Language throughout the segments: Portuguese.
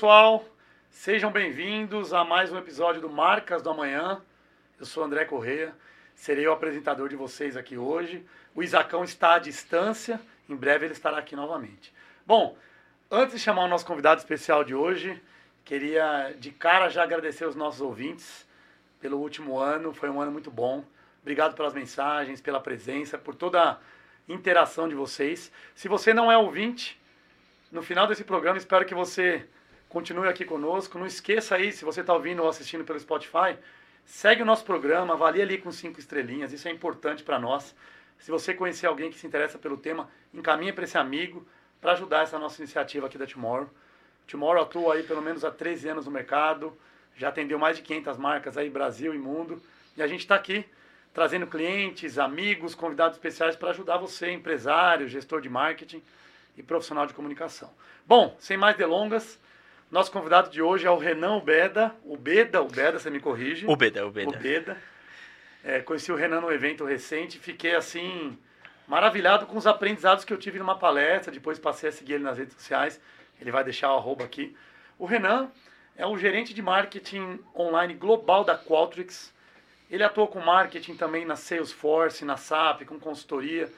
Pessoal, sejam bem-vindos a mais um episódio do Marcas do Amanhã. Eu sou André Correia, serei o apresentador de vocês aqui hoje. O Isacão está à distância, em breve ele estará aqui novamente. Bom, antes de chamar o nosso convidado especial de hoje, queria de cara já agradecer os nossos ouvintes pelo último ano, foi um ano muito bom. Obrigado pelas mensagens, pela presença, por toda a interação de vocês. Se você não é ouvinte, no final desse programa espero que você continue aqui conosco. Não esqueça aí, se você está ouvindo ou assistindo pelo Spotify, segue o nosso programa, avalie ali com cinco estrelinhas, isso é importante para nós. Se você conhecer alguém que se interessa pelo tema, encaminhe para esse amigo para ajudar essa nossa iniciativa aqui da Tomorrow. Tomorrow atua aí pelo menos há 13 anos no mercado, já atendeu mais de 500 marcas aí, Brasil e mundo, e a gente está aqui trazendo clientes, amigos, convidados especiais para ajudar você, empresário, gestor de marketing e profissional de comunicação. Bom, sem mais delongas, nosso convidado de hoje é o Renan Ubeda. Ubeda, Ubeda, você me corrige. Ubeda, Ubeda. Ubeda. É, conheci o Renan no evento recente, fiquei assim, maravilhado com os aprendizados que eu tive numa palestra, depois passei a seguir ele nas redes sociais, ele vai deixar o arroba aqui. O Renan é o gerente de marketing online global da Qualtrics, ele atuou com marketing também na Salesforce, na SAP, com consultoria.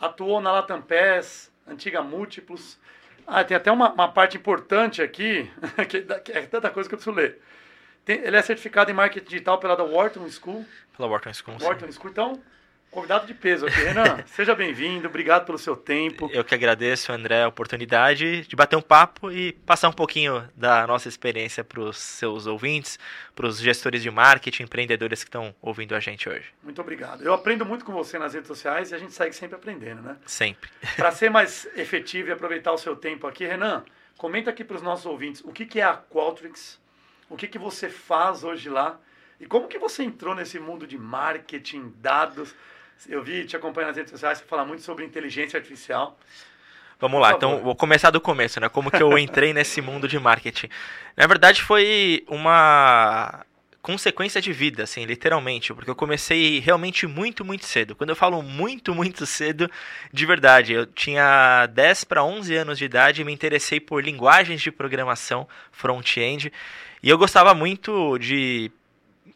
Atuou na Latam Pass, antiga Múltiplos. Ah, tem até uma, uma parte importante aqui, que é tanta coisa que eu preciso ler. Tem, ele é certificado em marketing digital pela da Wharton School. Pela Wharton School, Wharton sim. School, então Convidado de peso aqui. Renan, seja bem-vindo, obrigado pelo seu tempo. Eu que agradeço, André, a oportunidade de bater um papo e passar um pouquinho da nossa experiência para os seus ouvintes, para os gestores de marketing, empreendedores que estão ouvindo a gente hoje. Muito obrigado. Eu aprendo muito com você nas redes sociais e a gente segue sempre aprendendo, né? Sempre. Para ser mais efetivo e aproveitar o seu tempo aqui, Renan, comenta aqui para os nossos ouvintes o que, que é a Qualtrics, o que, que você faz hoje lá e como que você entrou nesse mundo de marketing, dados eu vi, te acompanho nas redes sociais, você fala muito sobre inteligência artificial. Vamos lá, então vou começar do começo, né? Como que eu entrei nesse mundo de marketing? Na verdade, foi uma consequência de vida, assim, literalmente, porque eu comecei realmente muito, muito cedo. Quando eu falo muito, muito cedo, de verdade, eu tinha 10 para 11 anos de idade e me interessei por linguagens de programação front-end. E eu gostava muito de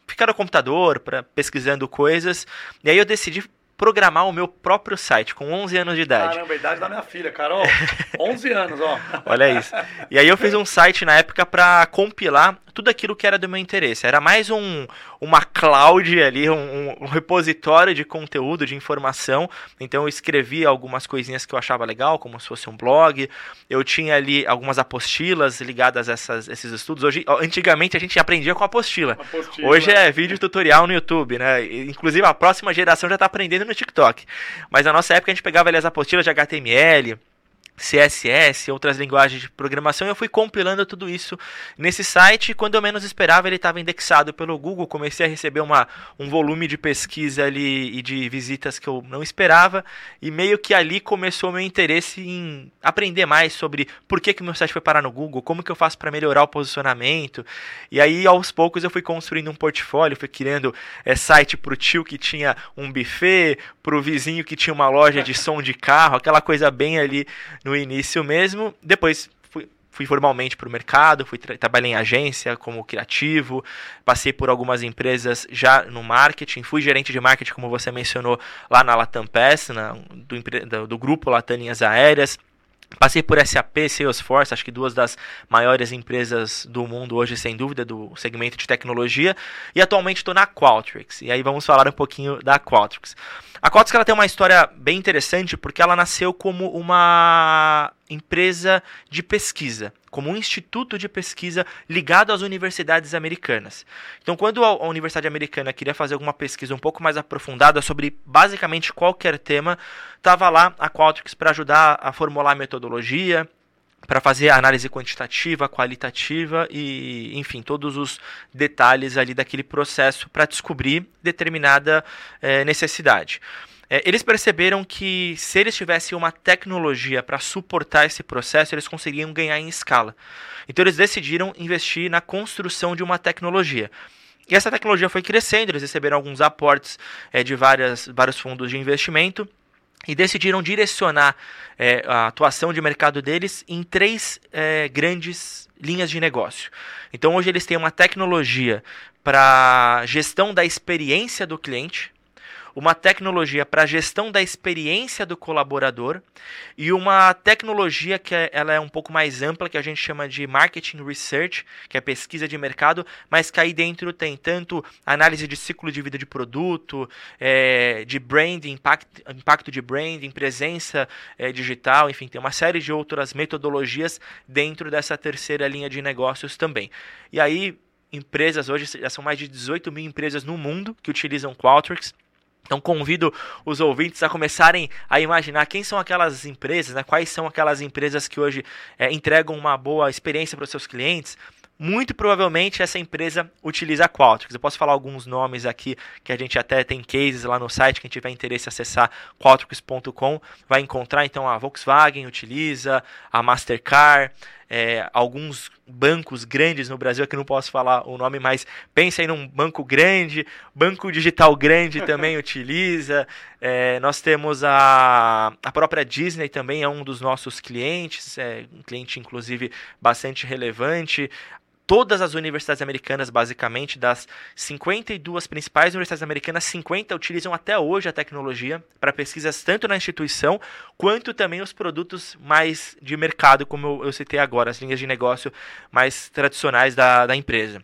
ficar no computador, para pesquisando coisas. E aí eu decidi programar o meu próprio site com 11 anos de idade. Caramba, a idade da minha filha, Carol. 11 anos, ó. Olha isso. E aí eu fiz um site na época para compilar tudo aquilo que era do meu interesse. Era mais um, uma cloud ali, um, um, repositório de conteúdo, de informação. Então eu escrevia algumas coisinhas que eu achava legal, como se fosse um blog. Eu tinha ali algumas apostilas ligadas a essas, esses estudos. Hoje, antigamente a gente aprendia com apostila. apostila. Hoje é vídeo tutorial no YouTube, né? Inclusive a próxima geração já está aprendendo no TikTok. Mas na nossa época a gente pegava ali as apostilas de HTML, CSS, outras linguagens de programação, eu fui compilando tudo isso nesse site. Quando eu menos esperava, ele estava indexado pelo Google. Comecei a receber uma, um volume de pesquisa ali e de visitas que eu não esperava. E meio que ali começou meu interesse em aprender mais sobre por que, que meu site foi parar no Google, como que eu faço para melhorar o posicionamento. E aí, aos poucos, eu fui construindo um portfólio, fui criando é, site para o tio que tinha um buffet, para o vizinho que tinha uma loja de som de carro, aquela coisa bem ali no início mesmo. Depois fui, fui formalmente para o mercado, fui tra trabalhei em agência como criativo, passei por algumas empresas já no marketing, fui gerente de marketing, como você mencionou, lá na Latam Pass, na, do, do, do grupo Latam Linhas Aéreas. Passei por SAP, Salesforce, acho que duas das maiores empresas do mundo hoje, sem dúvida, do segmento de tecnologia. E atualmente estou na Qualtrics. E aí vamos falar um pouquinho da Qualtrics. A Qualtrics ela tem uma história bem interessante porque ela nasceu como uma empresa de pesquisa, como um instituto de pesquisa ligado às universidades americanas. Então, quando a Universidade Americana queria fazer alguma pesquisa um pouco mais aprofundada sobre basicamente qualquer tema, estava lá a Qualtrics para ajudar a formular a metodologia, para fazer análise quantitativa, qualitativa e, enfim, todos os detalhes ali daquele processo para descobrir determinada é, necessidade. É, eles perceberam que se eles tivessem uma tecnologia para suportar esse processo, eles conseguiriam ganhar em escala. Então eles decidiram investir na construção de uma tecnologia. E essa tecnologia foi crescendo, eles receberam alguns aportes é, de várias, vários fundos de investimento e decidiram direcionar é, a atuação de mercado deles em três é, grandes linhas de negócio. Então hoje eles têm uma tecnologia para gestão da experiência do cliente, uma tecnologia para gestão da experiência do colaborador e uma tecnologia que é, ela é um pouco mais ampla, que a gente chama de marketing research, que é pesquisa de mercado, mas que aí dentro tem tanto análise de ciclo de vida de produto, é, de branding, impact, impacto de branding, presença é, digital, enfim, tem uma série de outras metodologias dentro dessa terceira linha de negócios também. E aí, empresas hoje, já são mais de 18 mil empresas no mundo que utilizam Qualtrics. Então convido os ouvintes a começarem a imaginar quem são aquelas empresas, né? quais são aquelas empresas que hoje é, entregam uma boa experiência para os seus clientes. Muito provavelmente essa empresa utiliza a Qualtrics. Eu posso falar alguns nomes aqui que a gente até tem cases lá no site. Quem tiver interesse em acessar qualtrics.com vai encontrar. Então a Volkswagen utiliza, a Mastercard, é, alguns bancos grandes no Brasil, que não posso falar o nome, mas pensa em um banco grande, banco digital grande também utiliza. É, nós temos a, a própria Disney também é um dos nossos clientes, é um cliente inclusive bastante relevante todas as universidades americanas, basicamente, das 52 principais universidades americanas, 50 utilizam até hoje a tecnologia para pesquisas tanto na instituição quanto também os produtos mais de mercado, como eu, eu citei agora, as linhas de negócio mais tradicionais da, da empresa.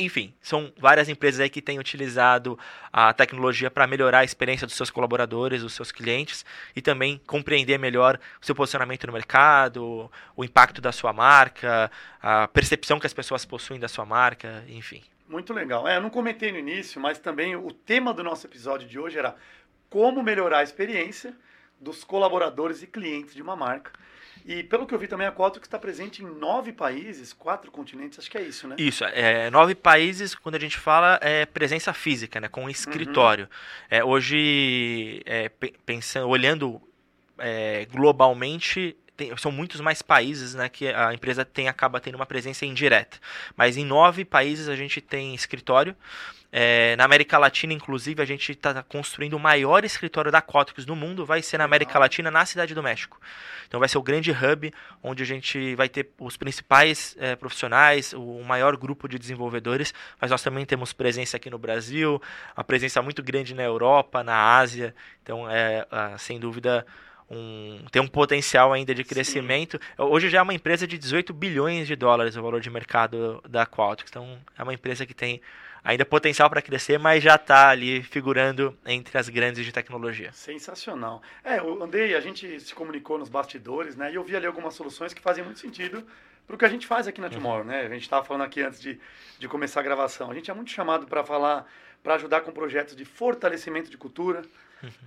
Enfim, são várias empresas aí que têm utilizado a tecnologia para melhorar a experiência dos seus colaboradores, dos seus clientes e também compreender melhor o seu posicionamento no mercado, o impacto da sua marca, a percepção que as pessoas possuem da sua marca, enfim. Muito legal. É, eu não comentei no início, mas também o tema do nosso episódio de hoje era como melhorar a experiência dos colaboradores e clientes de uma marca. E pelo que eu vi também, a Qualtrics está presente em nove países, quatro continentes, acho que é isso, né? Isso, é, nove países, quando a gente fala, é presença física, né? Com escritório. Uhum. É, hoje, é, pensando, olhando é, globalmente, tem, são muitos mais países né, que a empresa tem, acaba tendo uma presença indireta. Mas em nove países a gente tem escritório. É, na América Latina, inclusive, a gente está construindo o maior escritório da Qualtrics no mundo. Vai ser na América Latina, na Cidade do México. Então vai ser o grande hub onde a gente vai ter os principais é, profissionais, o maior grupo de desenvolvedores, mas nós também temos presença aqui no Brasil, uma presença muito grande na Europa, na Ásia. Então é, sem dúvida um, tem um potencial ainda de crescimento. Sim. Hoje já é uma empresa de 18 bilhões de dólares o valor de mercado da Qualtrics. Então é uma empresa que tem ainda potencial para crescer, mas já está ali figurando entre as grandes de tecnologia. Sensacional. É, eu andei, a gente se comunicou nos bastidores, né? E eu vi ali algumas soluções que fazem muito sentido para o que a gente faz aqui na Tomorrow, uhum. né? A gente estava falando aqui antes de, de começar a gravação. A gente é muito chamado para falar, para ajudar com projetos de fortalecimento de cultura,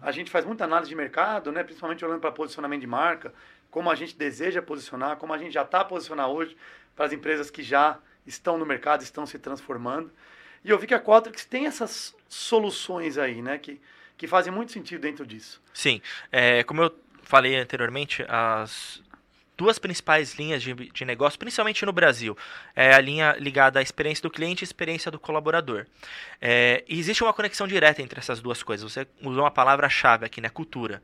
a gente faz muita análise de mercado, né? principalmente olhando para posicionamento de marca, como a gente deseja posicionar, como a gente já está posicionar hoje para as empresas que já estão no mercado, estão se transformando. E eu vi que a Qualtrics tem essas soluções aí, né? Que, que fazem muito sentido dentro disso. Sim. É, como eu falei anteriormente, as duas principais linhas de, de negócio, principalmente no Brasil. É a linha ligada à experiência do cliente e experiência do colaborador. É, e existe uma conexão direta entre essas duas coisas. Você usou uma palavra-chave aqui, né? Cultura.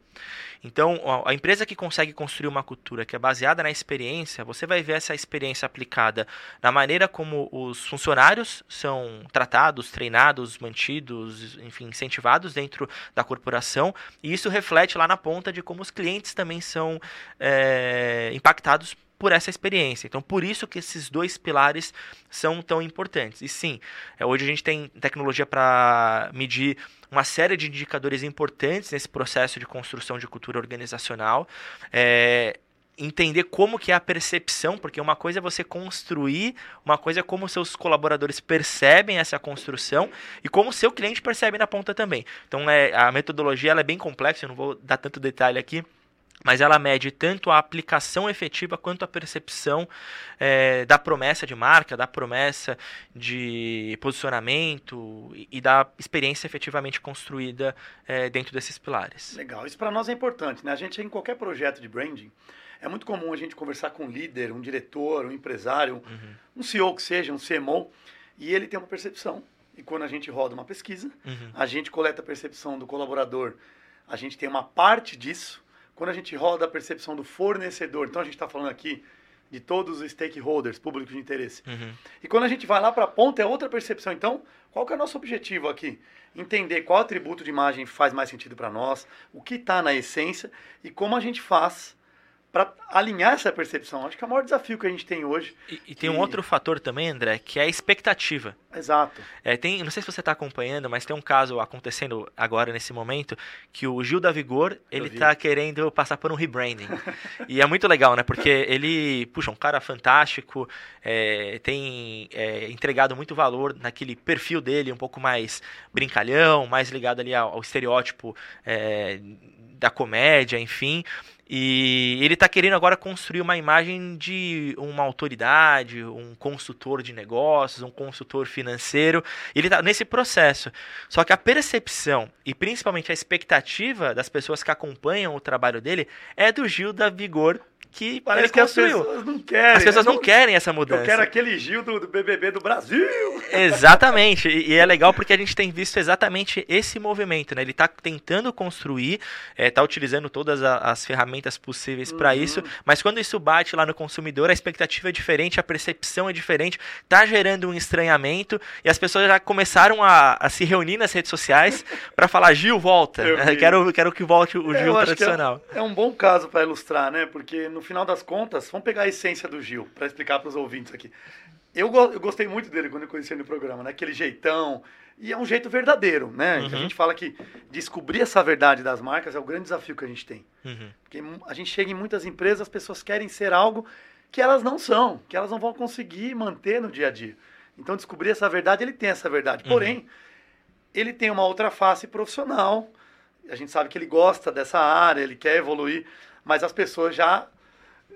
Então, a empresa que consegue construir uma cultura que é baseada na experiência, você vai ver essa experiência aplicada na maneira como os funcionários são tratados, treinados, mantidos, enfim, incentivados dentro da corporação. E isso reflete lá na ponta de como os clientes também são é, impactados por essa experiência. Então, por isso que esses dois pilares são tão importantes. E sim, é, hoje a gente tem tecnologia para medir uma série de indicadores importantes nesse processo de construção de cultura organizacional. É, entender como que é a percepção, porque uma coisa é você construir, uma coisa é como seus colaboradores percebem essa construção e como seu cliente percebe na ponta também. Então é, a metodologia ela é bem complexa, eu não vou dar tanto detalhe aqui, mas ela mede tanto a aplicação efetiva quanto a percepção é, da promessa de marca, da promessa de posicionamento e, e da experiência efetivamente construída é, dentro desses pilares. Legal, isso para nós é importante, né? A gente em qualquer projeto de branding é muito comum a gente conversar com um líder, um diretor, um empresário, uhum. um CEO que seja, um CMO, e ele tem uma percepção. E quando a gente roda uma pesquisa, uhum. a gente coleta a percepção do colaborador a gente tem uma parte disso. Quando a gente roda a percepção do fornecedor, então a gente está falando aqui de todos os stakeholders, públicos de interesse. Uhum. E quando a gente vai lá para a ponta, é outra percepção. Então, qual que é o nosso objetivo aqui? Entender qual atributo de imagem faz mais sentido para nós, o que está na essência e como a gente faz para alinhar essa percepção. Acho que é o maior desafio que a gente tem hoje. E, e que... tem um outro fator também, André, que é a expectativa. Exato. É, tem, não sei se você está acompanhando, mas tem um caso acontecendo agora nesse momento que o Gil da Vigor ele está querendo passar por um rebranding e é muito legal, né? Porque ele, puxa, um cara fantástico, é, tem é, entregado muito valor naquele perfil dele, um pouco mais brincalhão, mais ligado ali ao, ao estereótipo é, da comédia, enfim. E ele está querendo agora construir uma imagem de uma autoridade, um consultor de negócios, um consultor financeiro. Ele está nesse processo. Só que a percepção e principalmente a expectativa das pessoas que acompanham o trabalho dele é do Gil da Vigor que Parece ele que construiu. as pessoas não querem. As pessoas Eu não querem essa mudança. Eu quero aquele Gil do, do BBB do Brasil. Exatamente, e, e é legal porque a gente tem visto exatamente esse movimento, né? Ele está tentando construir, está utilizando todas a- as ferramentas possíveis para Uhum. isso, mas quando isso bate lá no consumidor, a expectativa é diferente, a percepção é diferente, tá gerando um estranhamento e as pessoas já começaram a, a se reunir nas redes sociais para falar Gil volta, Eu quero quero que volte o É, Gil que tradicional. É, é um bom caso para ilustrar, né? Porque no final das contas, vamos pegar a essência do Gil para explicar para os ouvintes aqui. Eu, go- eu gostei muito dele quando eu conheci ele no programa, né? Aquele jeitão. E é um jeito verdadeiro, né? Uhum. A gente fala que descobrir essa verdade das marcas é o grande desafio que a gente tem. Uhum. Porque a gente chega em muitas empresas, as pessoas querem ser algo que elas não são, que elas não vão conseguir manter no dia a dia. Então, descobrir essa verdade, ele tem essa verdade. Uhum. Porém, ele tem uma outra face profissional. A gente sabe que ele gosta dessa área, ele quer evoluir, mas as pessoas já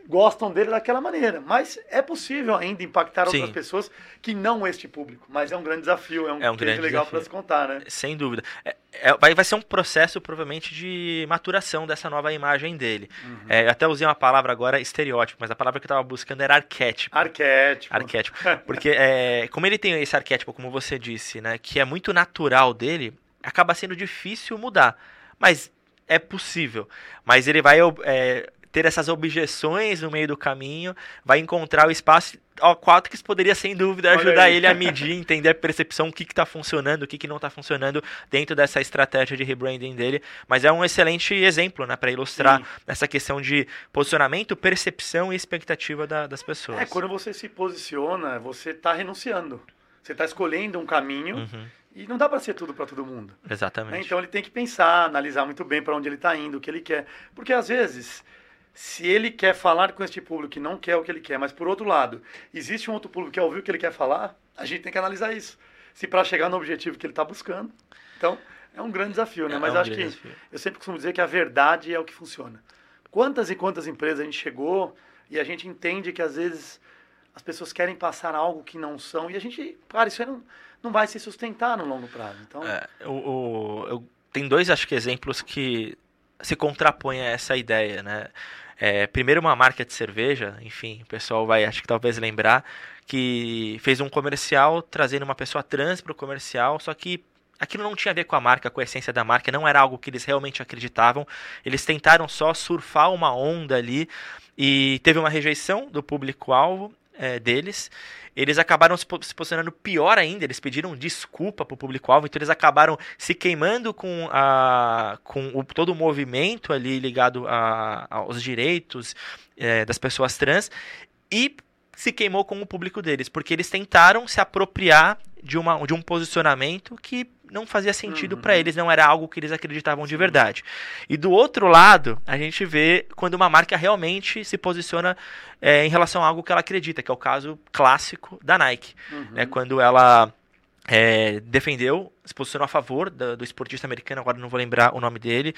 gostam dele daquela maneira. Mas é possível ainda impactar Sim. outras pessoas que não este público. Mas é um grande desafio, é um, É um grande legal para se contar, né? Sem dúvida. É- é- vai, vai ser um processo, provavelmente, de maturação dessa nova imagem dele. Uhum. É, eu até usei uma palavra agora, estereótipo, mas a palavra que eu estava buscando era arquétipo. Arquétipo. Arquétipo. Porque é, como ele tem esse arquétipo, como você disse, né, que é muito natural dele, acaba sendo difícil mudar. Mas é possível. Mas ele vai é, ter essas objeções no meio do caminho, vai encontrar o espaço. Ó, Quatrix poderia, sem dúvida, ajudar ele a medir, entender a percepção, o que está funcionando, o que, que não está funcionando dentro dessa estratégia de rebranding dele. Mas é um excelente exemplo né, para ilustrar Sim. essa questão de posicionamento, percepção e expectativa da- das pessoas. É, quando você se posiciona, você está renunciando. Você está escolhendo um caminho Uhum, e não dá para ser tudo para todo mundo. né? exatamente. Então ele tem que pensar, analisar muito bem para onde ele está indo, o que ele quer. Porque às vezes, se ele quer falar com este público que não quer o que ele quer, mas por outro lado, existe um outro público que quer ouvir o que ele quer falar, a gente tem que analisar isso. Se para chegar no objetivo que ele está buscando. Então, é um grande desafio, né? É Mas um acho que desafio. eu sempre costumo dizer que a verdade é o que funciona. Quantas e quantas empresas a gente chegou e a gente entende que às vezes as pessoas querem passar algo que não são e a gente, cara, isso aí não, não vai se sustentar no longo prazo. Então, É, o, o- eu- tem dois, acho que, exemplos que se contrapõem a essa ideia, né? É, primeiro, uma marca de cerveja, enfim, o pessoal vai, acho que talvez lembrar, que fez um comercial trazendo uma pessoa trans para o comercial, só que aquilo não tinha a ver com a marca, com a essência da marca, não era algo que eles realmente acreditavam. Eles tentaram só surfar uma onda ali e teve uma rejeição do público-alvo é, deles. Eles acabaram se se posicionando pior ainda, eles pediram desculpa pro público-alvo, então eles acabaram se queimando com, a, com o- todo o movimento ali ligado a- aos direitos é, das pessoas trans e se queimou com o público deles, porque eles tentaram se apropriar de, uma, de um posicionamento que não fazia sentido Uhum. para eles, não era algo que eles acreditavam de verdade. E do outro lado, a gente vê quando uma marca realmente se posiciona é, em relação a algo que ela acredita, que é o caso clássico da Nike, uhum. né, quando ela é, defendeu, se posicionou a favor da- do esportista americano, agora não vou lembrar o nome dele,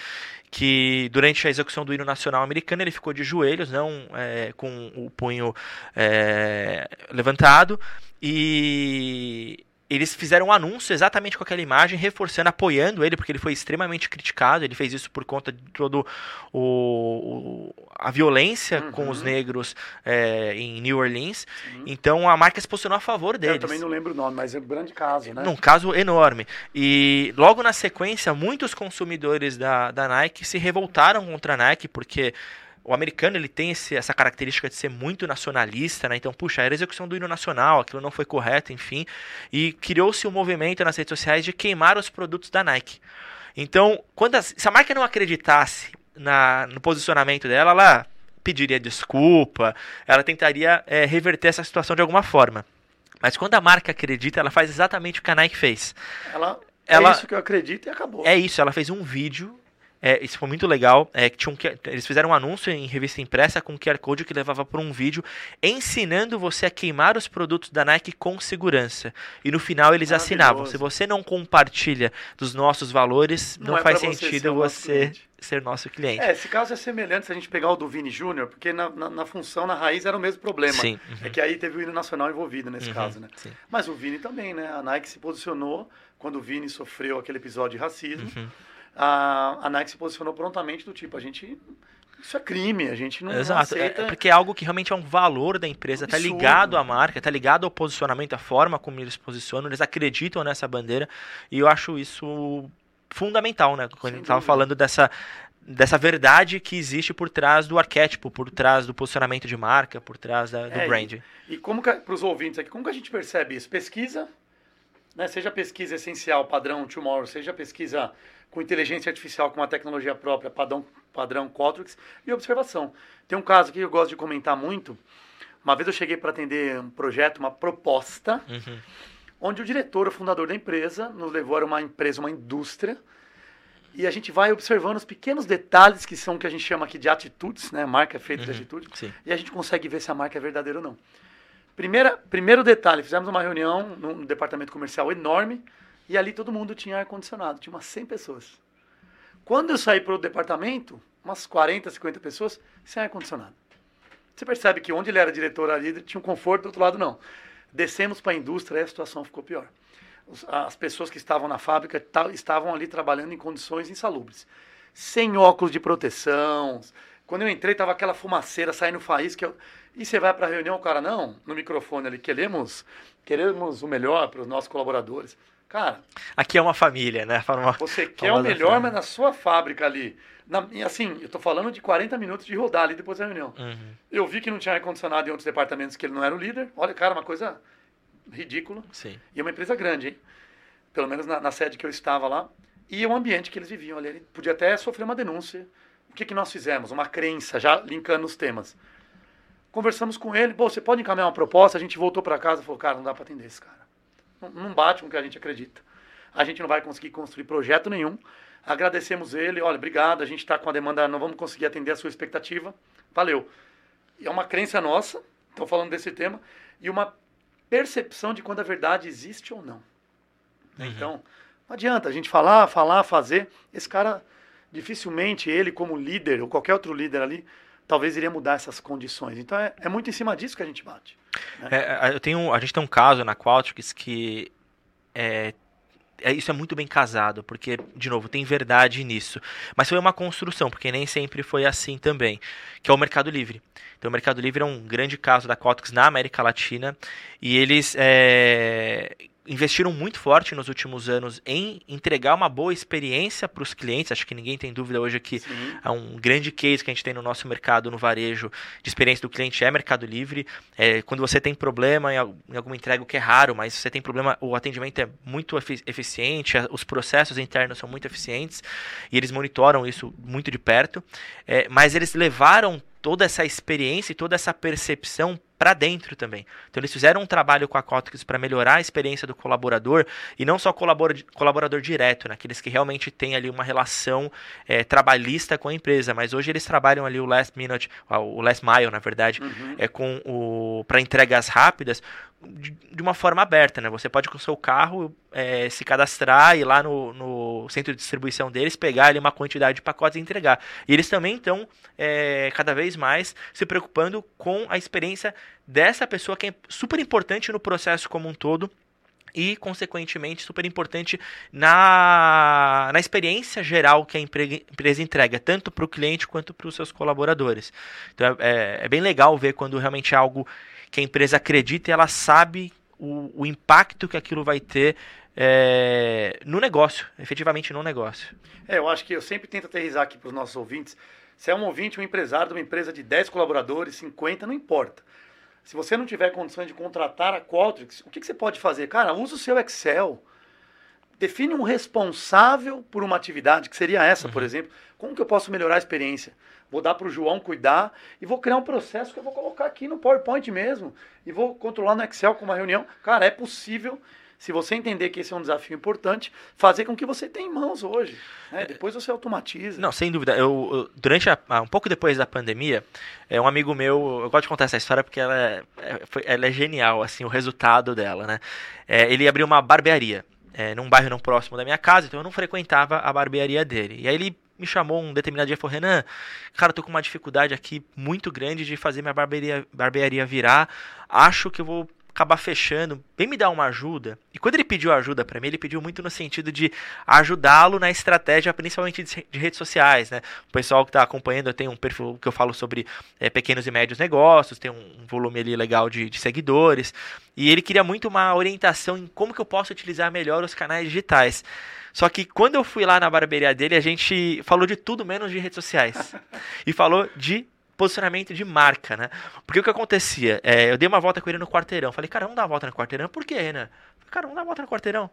que durante a execução do hino nacional americano ele ficou de joelhos, não é, com o punho é, levantado, e eles fizeram um anúncio exatamente com aquela imagem, reforçando, apoiando ele, porque ele foi extremamente criticado. Ele fez isso por conta de todo o, o a violência uhum. com os negros é, em New Orleans. Uhum. Então a marca se posicionou a favor deles. Eu também não lembro o nome, mas é um grande caso, né? Um caso enorme. E logo na sequência, muitos consumidores da, da Nike se revoltaram contra a Nike, porque o americano ele tem esse, essa característica de ser muito nacionalista, né? Então, puxa, era a execução do hino nacional, aquilo não foi correto, enfim. E criou-se um movimento nas redes sociais de queimar os produtos da Nike. Então, quando a, se a marca não acreditasse na, no posicionamento dela, ela pediria desculpa, ela tentaria é, reverter essa situação de alguma forma. Mas quando a marca acredita, ela faz exatamente o que a Nike fez. Ela, ela é isso que eu acredito e acabou. É isso, ela fez um vídeo é, isso foi muito legal. É, que um, eles fizeram um anúncio em revista impressa com QR Code que levava para um vídeo ensinando você a queimar os produtos da Nike com segurança. E no final eles assinavam: se você não compartilha dos nossos valores, não, não é faz sentido você, você ser nosso cliente. É, esse caso é semelhante se a gente pegar o do Vini Júnior, porque na, na, na, função, na raiz, era o mesmo problema. Sim. Uhum. É que aí teve o hino nacional envolvido nesse uhum, caso, né? Sim. Mas o Vini também, né? A Nike se posicionou quando o Vini sofreu aquele episódio de racismo. Uhum a, a Nike se posicionou prontamente do tipo, a gente isso é crime, a gente não, Exato, não aceita. É, porque é algo que realmente é um valor da empresa, está ligado à marca, está ligado ao posicionamento, à forma como eles posicionam, eles acreditam nessa bandeira, e eu acho isso fundamental, né? Quando Sem a gente estava falando dessa, dessa verdade que existe por trás do arquétipo, por trás do posicionamento de marca, por trás da, do é, brand. E, e como para os ouvintes aqui, como que a gente percebe isso? Pesquisa, né? seja pesquisa essencial, padrão Tomorrow, seja pesquisa com inteligência artificial, com uma tecnologia própria, padrão, padrão Qualtrics, e observação. Tem um caso que eu gosto de comentar muito. Uma vez eu cheguei para atender um projeto, uma proposta, uhum. onde o diretor, o fundador da empresa, nos levou a uma empresa, uma indústria, e a gente vai observando os pequenos detalhes que são o que a gente chama aqui de atitudes, né? Marca é feita uhum, de atitude. Sim. E a gente consegue ver se a marca é verdadeira ou não. Primeira, primeiro detalhe, fizemos uma reunião num departamento comercial enorme, e ali todo mundo tinha ar-condicionado, tinha umas 100 pessoas. Quando eu saí para o departamento, umas 40, 50 pessoas sem ar-condicionado. Você percebe que onde ele era diretor ali, tinha um conforto, do outro lado não. Descemos para a indústria e a situação ficou pior. As pessoas que estavam na fábrica estavam ali trabalhando em condições insalubres. Sem óculos de proteção. Quando eu entrei, estava aquela fumaceira saindo faísca. Eu... E você vai para a reunião, o cara, não, no microfone ali, queremos, queremos o melhor para os nossos colaboradores. Cara. Aqui é uma família, né? Uma, você quer o melhor, mas na sua fábrica ali. Na, assim, eu tô falando de 40 minutos de rodar ali depois da reunião. Uhum. Eu vi que não tinha ar-condicionado em outros departamentos que ele não era o líder. Olha, cara, uma coisa ridícula. Sim. E é uma empresa grande, hein? Pelo menos na, na sede que eu estava lá. E o ambiente que eles viviam ali. Ele podia até sofrer uma denúncia. O que, que nós fizemos? Uma crença, já linkando os temas. Conversamos com ele. Pô, você pode encaminhar uma proposta? A gente voltou para casa e falou, cara, não dá para atender esse cara não bate com o que a gente acredita. A gente não vai conseguir construir projeto nenhum. Agradecemos ele, olha, obrigado, a gente está com a demanda, não vamos conseguir atender a sua expectativa. Valeu. E é uma crença nossa, estou falando desse tema, e uma percepção de quando a verdade existe ou não. Uhum. Então, não adianta a gente falar, falar, fazer. Esse cara, dificilmente ele, como líder, ou qualquer outro líder ali, talvez iria mudar essas condições. Então é, é muito em cima disso que a gente bate. Né? É, eu tenho, a gente tem um caso na Qualtrics que é, é, isso é muito bem casado, porque, de novo, tem verdade nisso. Mas foi uma construção, porque nem sempre foi assim também, que é o Mercado Livre. Então, o Mercado Livre é um grande caso da Qualtrics na América Latina, e eles é, investiram muito forte nos últimos anos em entregar uma boa experiência para os clientes. Acho que ninguém tem dúvida hoje que Sim. é um grande case que a gente tem no nosso mercado, no varejo, de experiência do cliente é Mercado Livre. É, quando você tem problema em, alguma entrega, o que é raro, mas você tem problema, o atendimento é muito eficiente, os processos internos são muito eficientes e eles monitoram isso muito de perto. É, mas eles levaram toda essa experiência e toda essa percepção para dentro também. Então eles fizeram um trabalho com a Cotrix para melhorar a experiência do colaborador e não só colaborador, colaborador direto, naqueles né, que realmente têm ali uma relação é, trabalhista com a empresa, mas hoje eles trabalham ali o last minute, o last mile, na verdade, uhum. é com o para entregas rápidas de, uma forma aberta, né? Você pode com o seu carro é, se cadastrar e lá no, no, centro de distribuição deles pegar ali uma quantidade de pacotes e entregar. E eles também estão é, cada vez mais se preocupando com a experiência dessa pessoa que é super importante no processo como um todo e, consequentemente, super importante na, na experiência geral que a empresa entrega, tanto para o cliente quanto para os seus colaboradores. Então, é, é, bem legal ver quando realmente é algo que a empresa acredita e ela sabe o, o impacto que aquilo vai ter é, no negócio, efetivamente no negócio. É, eu acho que eu sempre tento aterrizar aqui para os nossos ouvintes. Se é um ouvinte, um empresário de uma empresa de 10 colaboradores, 50, não importa. Se você não tiver condições de contratar a Qualtrics, o que, que você pode fazer? Cara, usa o seu Excel. Define um responsável por uma atividade, que seria essa, uhum. por exemplo. Como que eu posso melhorar a experiência? Vou dar para o João cuidar e vou criar um processo que eu vou colocar aqui no PowerPoint mesmo. E vou controlar no Excel com uma reunião. Cara, é possível se você entender que esse é um desafio importante, fazer com que você tenha em mãos hoje. Né? É. Depois você automatiza. Não, sem dúvida. Eu, eu durante a, um pouco depois da pandemia, é um amigo meu, eu gosto de contar essa história porque ela é, é ela é genial, assim, o resultado dela, né? É, ele abriu uma barbearia. É, num bairro não próximo da minha casa, então eu não frequentava a barbearia dele. E aí ele me chamou um determinado dia e falou: Renan, cara, tô com uma dificuldade aqui muito grande de fazer minha barbearia, barbearia virar. Acho que eu vou acabar fechando, vem me dar uma ajuda. E quando ele pediu ajuda para mim, ele pediu muito no sentido de ajudá-lo na estratégia, principalmente de, redes sociais, né? O pessoal que está acompanhando, eu tenho um perfil que eu falo sobre é, pequenos e médios negócios, tem um volume ali legal de, de seguidores, e ele queria muito uma orientação em como que eu posso utilizar melhor os canais digitais. Só que quando eu fui lá na barbearia dele, a gente falou de tudo menos de redes sociais. e falou de posicionamento de marca, né? Porque o que acontecia? É, eu dei uma volta com ele no quarteirão. Falei, cara, vamos dar uma volta no quarteirão. Por quê, né? Cara, vamos dar uma volta no quarteirão.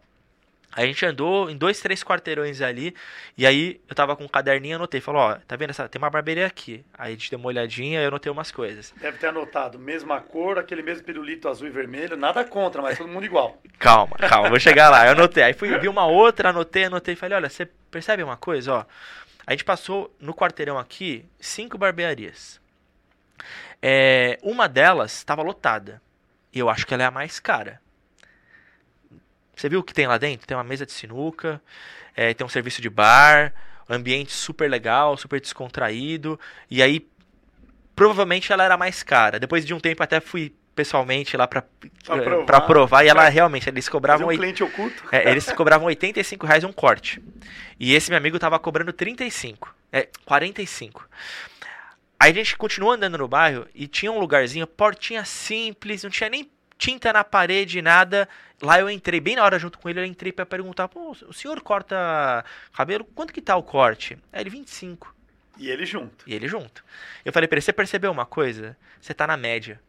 Aí a gente andou em dois, três quarteirões ali. E aí eu tava com um caderninho e anotei. Falou, ó, tá vendo essa? Tem uma barbearia aqui. Aí a gente deu uma olhadinha e eu anotei umas coisas. Deve ter anotado. Mesma cor, aquele mesmo pirulito azul e vermelho. Nada contra, mas todo mundo igual. calma, calma, vou chegar lá. Eu anotei. Aí fui vi uma outra, anotei, anotei. Falei, olha, você percebe uma coisa, ó? A gente passou no quarteirão aqui cinco barbearias. É, uma delas estava lotada. E eu acho que ela é a mais cara. Você viu o que tem lá dentro? Tem uma mesa de sinuca, é, tem um serviço de bar, ambiente super legal, super descontraído. E aí, provavelmente ela era mais cara. Depois de um tempo até fui pessoalmente lá para provar. provar e ela realmente eles cobravam um cliente oculto. É, eles cobravam 85 reais um corte. E esse meu amigo tava cobrando 35 é 45 aí a gente continuou andando no bairro e tinha um lugarzinho portinha simples não tinha nem tinta na parede nada. Lá eu entrei bem na hora junto com ele eu entrei para perguntar pô o senhor corta cabelo? Quanto que tá o corte? Aí ele 25 e ele junto. E ele junto. Eu falei para ele você percebeu uma coisa? Você tá na média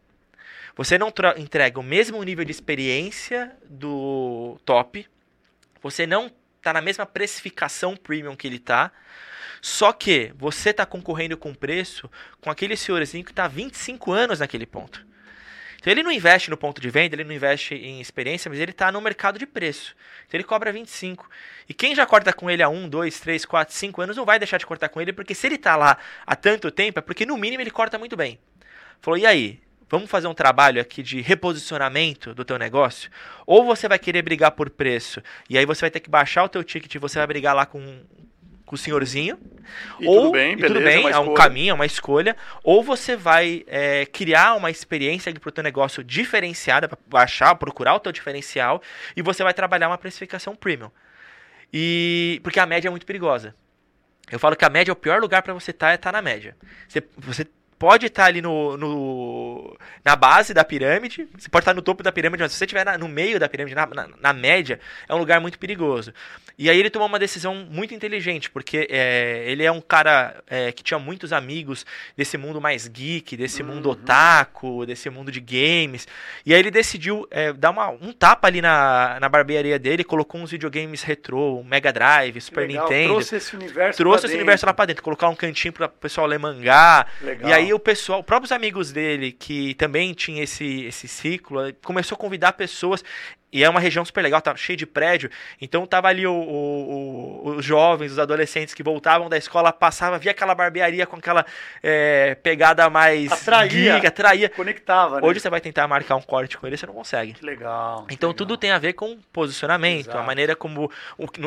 você não entrega o mesmo nível de experiência do top. Você não está na mesma precificação premium que ele está. Só que você está concorrendo com preço com aquele senhorzinho que está 25 anos naquele ponto. Então ele não investe no ponto de venda, ele não investe em experiência, mas ele está no mercado de preço. Então ele cobra 25. E quem já corta com ele há 1, 2, 3, 4, 5 anos não vai deixar de cortar com ele, porque se ele está lá há tanto tempo, é porque no mínimo ele corta muito bem. Falou, e aí? Vamos fazer um trabalho aqui de reposicionamento do teu negócio, ou você vai querer brigar por preço, e aí você vai ter que baixar o teu ticket e você vai brigar lá com, com o senhorzinho, e ou tudo bem, e beleza, tudo bem é um caminho, é uma escolha, ou você vai é, criar uma experiência para o teu negócio diferenciada, para baixar, procurar o teu diferencial, e você vai trabalhar uma precificação premium. E porque a média é muito perigosa. Eu falo que a média é o pior lugar para você estar, tá, é estar tá na média. Você, você pode estar ali no, no, na base da pirâmide, você pode estar no topo da pirâmide, mas se você estiver no meio da pirâmide, na, na, na, média, é um lugar muito perigoso. E aí ele tomou uma decisão muito inteligente, porque é, ele é um cara é, que tinha muitos amigos desse mundo mais geek, desse uhum. mundo otaku, desse mundo de games. E aí ele decidiu é, dar uma, um tapa ali na, na barbearia dele, colocou uns videogames retrô, um Mega Drive, Super Legal, Nintendo. Trouxe esse universo Trouxe esse universo lá pra dentro, colocar um cantinho para o pessoal ler mangá. Legal. E aí o pessoal, os próprios amigos dele, que também tinha esse, esse ciclo, começou a convidar pessoas. E é uma região super legal, tá cheio de prédio. Então tava ali o, o, o, os jovens, os adolescentes que voltavam da escola, passava, via aquela barbearia com aquela é, pegada mais atraía, geek, atraía. Conectava, né? Hoje você vai tentar marcar um corte com ele, você não consegue. Que legal. Então legal. tudo tem a ver com posicionamento, Exato. a maneira como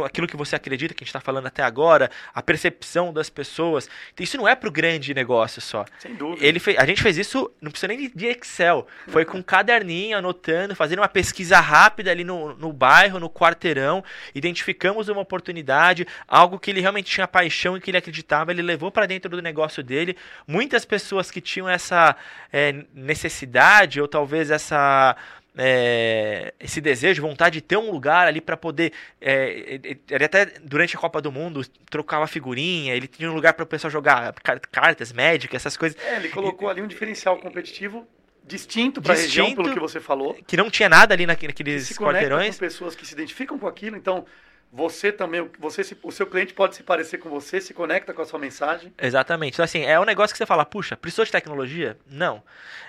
aquilo que você acredita, que a gente está falando até agora, a percepção das pessoas. Isso não é pro grande negócio só. Sem dúvida. Ele fez, a gente fez isso, não precisa nem de Excel. Foi com um caderninho, anotando, fazendo uma pesquisa rápida rápida ali no, no bairro, no quarteirão, identificamos uma oportunidade, algo que ele realmente tinha paixão e que ele acreditava, ele levou para dentro do negócio dele. Muitas pessoas que tinham essa é, necessidade ou talvez essa é, esse desejo, vontade de ter um lugar ali para poder. É, ele até durante a Copa do Mundo trocava figurinha, ele tinha um lugar para o pessoal jogar cartas, médicas, essas coisas. É, ele colocou ali um diferencial competitivo distinto para a região, pelo que você falou. Que não tinha nada ali naqueles se quarteirões. Com pessoas que se identificam com aquilo, então você também, você, o seu cliente pode se parecer com você, se conecta com a sua mensagem. Exatamente. Então, assim, é um negócio que você fala, puxa, precisou de tecnologia? Não.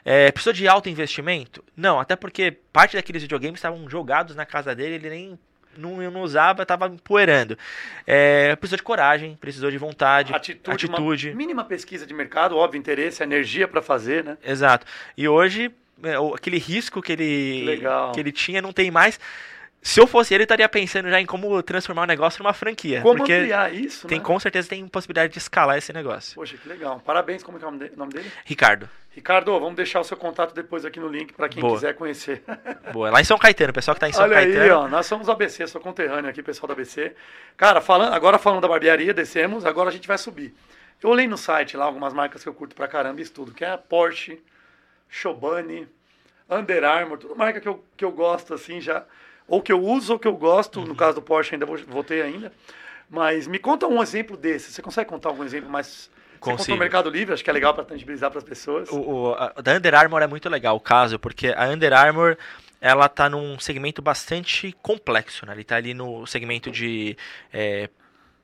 É, precisou de alto investimento? Não, até porque parte daqueles videogames estavam jogados na casa dele, ele nem não, não usava, estava empoeirando. É, precisou de coragem, precisou de vontade, atitude. atitude. mínima pesquisa de mercado, óbvio, interesse, energia para fazer, né? Exato. E hoje, é, aquele risco que ele, Legal. que ele tinha não tem mais. Se eu fosse ele, eu estaria pensando já em como transformar o negócio numa franquia. Como porque ampliar isso, tem, né? Com certeza tem possibilidade de escalar esse negócio. Poxa, que legal. Parabéns, como é, é o nome dele? Ricardo. Ricardo, vamos deixar o seu contato depois aqui no link para quem Boa. quiser conhecer. Boa, lá em São Caetano, pessoal que está em São Olha Caetano. aí, ó, nós somos ABC, sou conterrâneo aqui, pessoal da ABC. Cara, falando, agora falando da barbearia, descemos, agora a gente vai subir. Eu olhei no site lá algumas marcas que eu curto pra caramba e estudo, que é a Porsche, Chobani, Under Armour, tudo marca que eu, que eu gosto assim já ou que eu uso ou que eu gosto. Uhum. No caso do Porsche, ainda vou, vou ter ainda. Mas me conta um exemplo desse. Você consegue contar algum exemplo mais. Você conta no Mercado Livre, acho que é legal para tangibilizar para as pessoas. O, o a, da Under Armour é muito legal o caso, porque a Under Armour ela está num segmento bastante complexo, né? Ele está ali no segmento de é,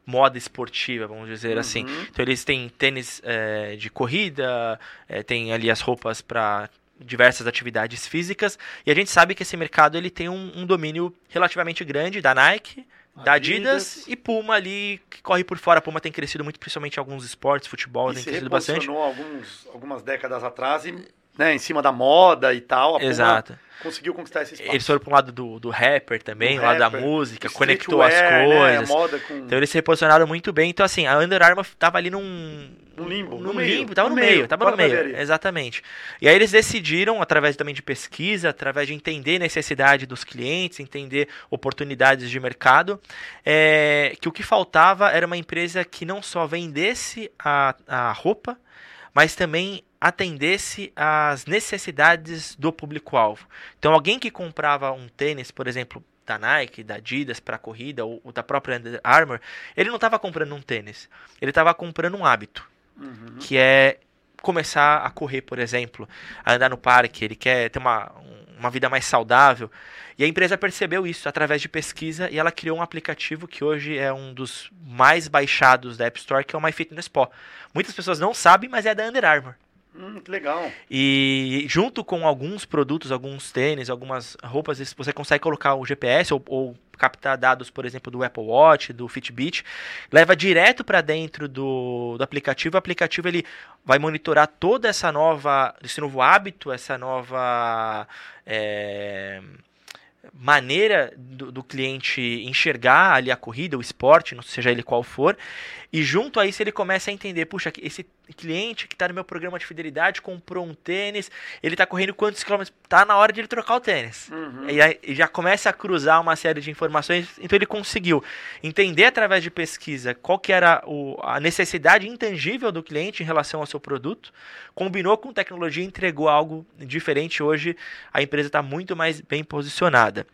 moda esportiva, vamos dizer assim. uhum. assim. Então eles têm tênis é, de corrida, é, tem ali as roupas para diversas atividades físicas e a gente sabe que esse mercado ele tem um, um domínio relativamente grande da Nike. Da Adidas e Puma ali que corre por fora. A Puma tem crescido muito, principalmente em alguns esportes, futebol, e tem crescido bastante. alguns algumas décadas atrás e né, em cima da moda e tal. Exato. conseguiu conquistar esse espaço. Eles foram para um lado do, do rapper também, do lado da música, conectou as coisas. Né, moda com... Então eles se reposicionaram muito bem. Então, assim, a Under Armour tava ali num. Um limbo. No limbo, meio, tava no, meio, meio tava no meio. Exatamente. E aí eles decidiram, através também de pesquisa, através de entender necessidade dos clientes, entender oportunidades de mercado, é, que o que faltava era uma empresa que não só vendesse a, a roupa, mas também atendesse às necessidades do público-alvo. Então, alguém que comprava um tênis, por exemplo, da Nike, da Adidas para corrida ou, ou, da própria Under Armour, ele não estava comprando um tênis, ele estava comprando um hábito, uhum. que é começar a correr, por exemplo, a andar no parque, ele quer ter uma, uma vida mais saudável. E a empresa percebeu isso através de pesquisa e ela criou um aplicativo que hoje é um dos mais baixados da App Store, que é o MyFitnessPal. Muitas pessoas não sabem, mas é da Under Armour. Hum, que legal. E junto com alguns produtos, alguns tênis, algumas roupas, você consegue colocar o GPS ou, ou captar dados, por exemplo, do Apple Watch, do Fitbit, leva direto para dentro do, do aplicativo. O aplicativo ele vai monitorar toda essa nova, esse novo hábito, essa nova é, maneira do, do, cliente enxergar ali a corrida, o esporte, não seja ele qual for, e junto a isso ele começa a entender, puxa, esse cliente que está no meu programa de fidelidade comprou um tênis, ele está correndo quantos quilômetros? Está na hora de ele trocar o tênis. Uhum. E aí já começa a cruzar uma série de informações, então ele conseguiu entender através de pesquisa qual que era o, a necessidade intangível do cliente em relação ao seu produto, combinou com tecnologia e entregou algo diferente. Hoje a empresa está muito mais bem posicionada.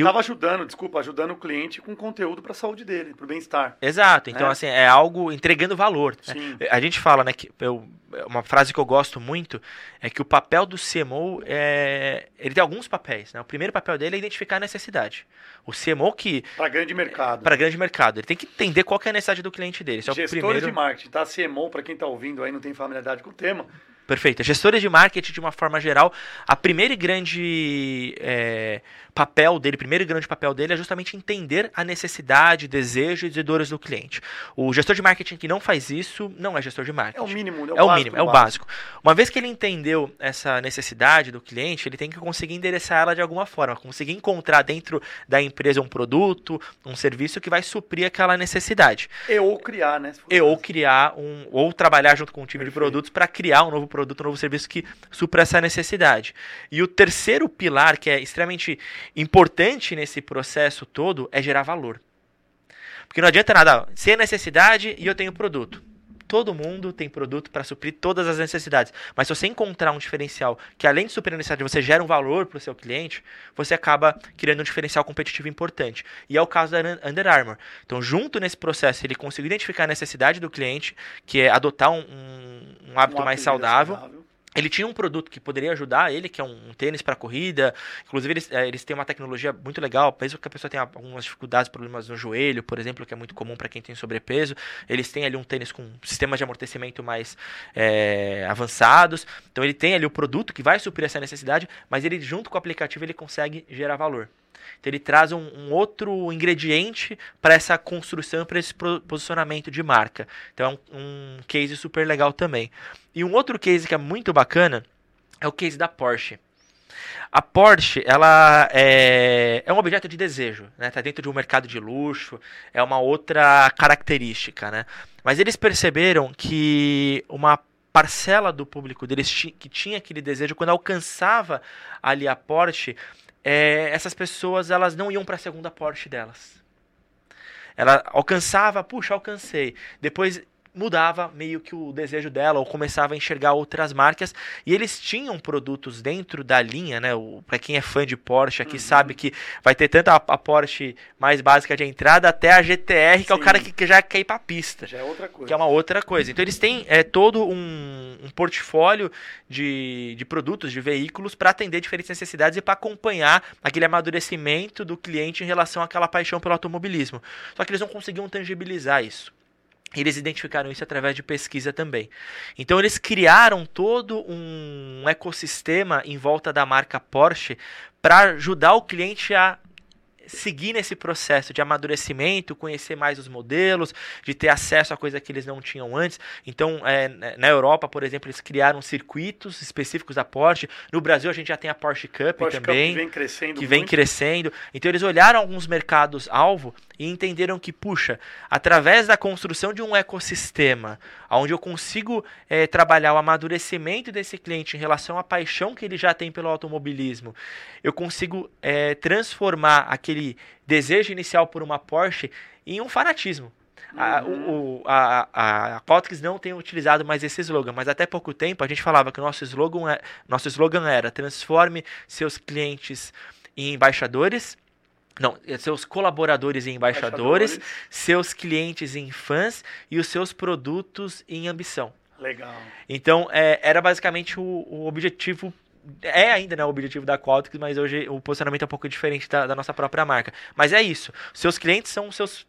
Estava ajudando, desculpa, ajudando o cliente com conteúdo para a saúde dele, para o bem-estar. Exato. Então, É. assim, é algo entregando valor. né? Sim. A gente fala, né, que eu, uma frase que eu gosto muito é que o papel do CMO é. Ele tem alguns papéis, né? O primeiro papel dele é identificar a necessidade. O CMO que. Para grande mercado. Para grande mercado, ele tem que entender qual é a necessidade do cliente dele. Esse é o primeiro. de marketing, tá? CMO, para quem está ouvindo aí, não tem familiaridade com o tema. Perfeito. Gestores de marketing, de uma forma geral, a primeira grande é, papel dele, primeiro grande papel dele é justamente entender a necessidade, desejos e dores do cliente. O gestor de marketing que não faz isso não é gestor de marketing. É o mínimo, né? É o básico mínimo, do é o básico. Uma vez que ele entendeu essa necessidade do cliente, ele tem que conseguir endereçar ela de alguma forma, conseguir encontrar dentro da empresa um produto, um serviço que vai suprir aquela necessidade. E ou criar, né? E o ou criar um, ou trabalhar junto com um time de Perfeito. produtos para criar um novo produto, um novo serviço que supra essa necessidade. E o terceiro pilar, que é extremamente importante nesse processo todo, é gerar valor. Porque não adianta nada, sem necessidade e eu tenho produto todo mundo tem produto para suprir todas as necessidades. Mas se você encontrar um diferencial que, além de suprir a necessidade, você gera um valor para o seu cliente, você acaba criando um diferencial competitivo importante. E é o caso da Under Armour. Então, junto nesse processo, ele conseguiu identificar a necessidade do cliente, que é adotar um, um, um hábito um mais saudável. saudável ele tinha um produto que poderia ajudar ele, que é um, tênis para corrida. Inclusive, eles, é, eles têm uma tecnologia muito legal, mesmo que a pessoa tenha algumas dificuldades, problemas no joelho, por exemplo, que é muito comum para quem tem sobrepeso. Eles têm ali um tênis com sistemas de amortecimento mais é, avançados. Então, ele tem ali o produto que vai suprir essa necessidade, mas ele, junto com o aplicativo, ele consegue gerar valor. Então ele traz um, um outro ingrediente para essa construção, para esse posicionamento de marca. Então é um, um case super legal também. E um outro case que é muito bacana é o case da Porsche. A Porsche, ela é, é um objeto de desejo, né? Tá dentro de um mercado de luxo, é uma outra característica, né? Mas eles perceberam que uma parcela do público deles que tinha aquele desejo, quando alcançava ali a Porsche, é, essas pessoas elas não iam para a segunda Porsche delas. Ela alcançava, puxa, alcancei. Depois mudava meio que o desejo dela ou começava a enxergar outras marcas e eles tinham produtos dentro da linha, né? Para quem é fã de Porsche aqui uhum. sabe que vai ter tanto a, a, Porsche mais básica de entrada até a GTR, Sim. que é o cara que, que já quer ir para pista. Já é outra coisa. Que é uma outra coisa. Então eles têm é, todo um, um portfólio de, de produtos, de veículos para atender diferentes necessidades e para acompanhar aquele amadurecimento do cliente em relação àquela paixão pelo automobilismo. Só que eles não conseguiam tangibilizar isso. Eles identificaram isso através de pesquisa também. Então eles criaram todo um ecossistema em volta da marca Porsche para ajudar o cliente a seguir nesse processo de amadurecimento, conhecer mais os modelos, de ter acesso a coisa que eles não tinham antes. Então, é, né, na Europa, por exemplo, eles criaram circuitos específicos da Porsche. No Brasil, a gente já tem a Porsche Cup Porsche também, Cup que vem crescendo. Que vem crescendo. Então, eles olharam alguns mercados alvo e entenderam que, puxa, através da construção de um ecossistema, onde eu consigo é, trabalhar o amadurecimento desse cliente em relação à paixão que ele já tem pelo automobilismo, eu consigo é, transformar aquele desejo inicial por uma Porsche em um fanatismo. A, uhum. o, a, a, a não tem utilizado mais esse slogan, mas até pouco tempo a gente falava que o nosso slogan, é, nosso slogan era transforme seus clientes em embaixadores não, é seus colaboradores em embaixadores, embaixadores, seus clientes em fãs e os seus produtos em ambição. Legal. Então, é, era basicamente o, o, objetivo. É ainda né, o objetivo da Qualtrics, mas hoje o posicionamento é um pouco diferente da, da nossa própria marca. Mas é isso. Seus clientes são seus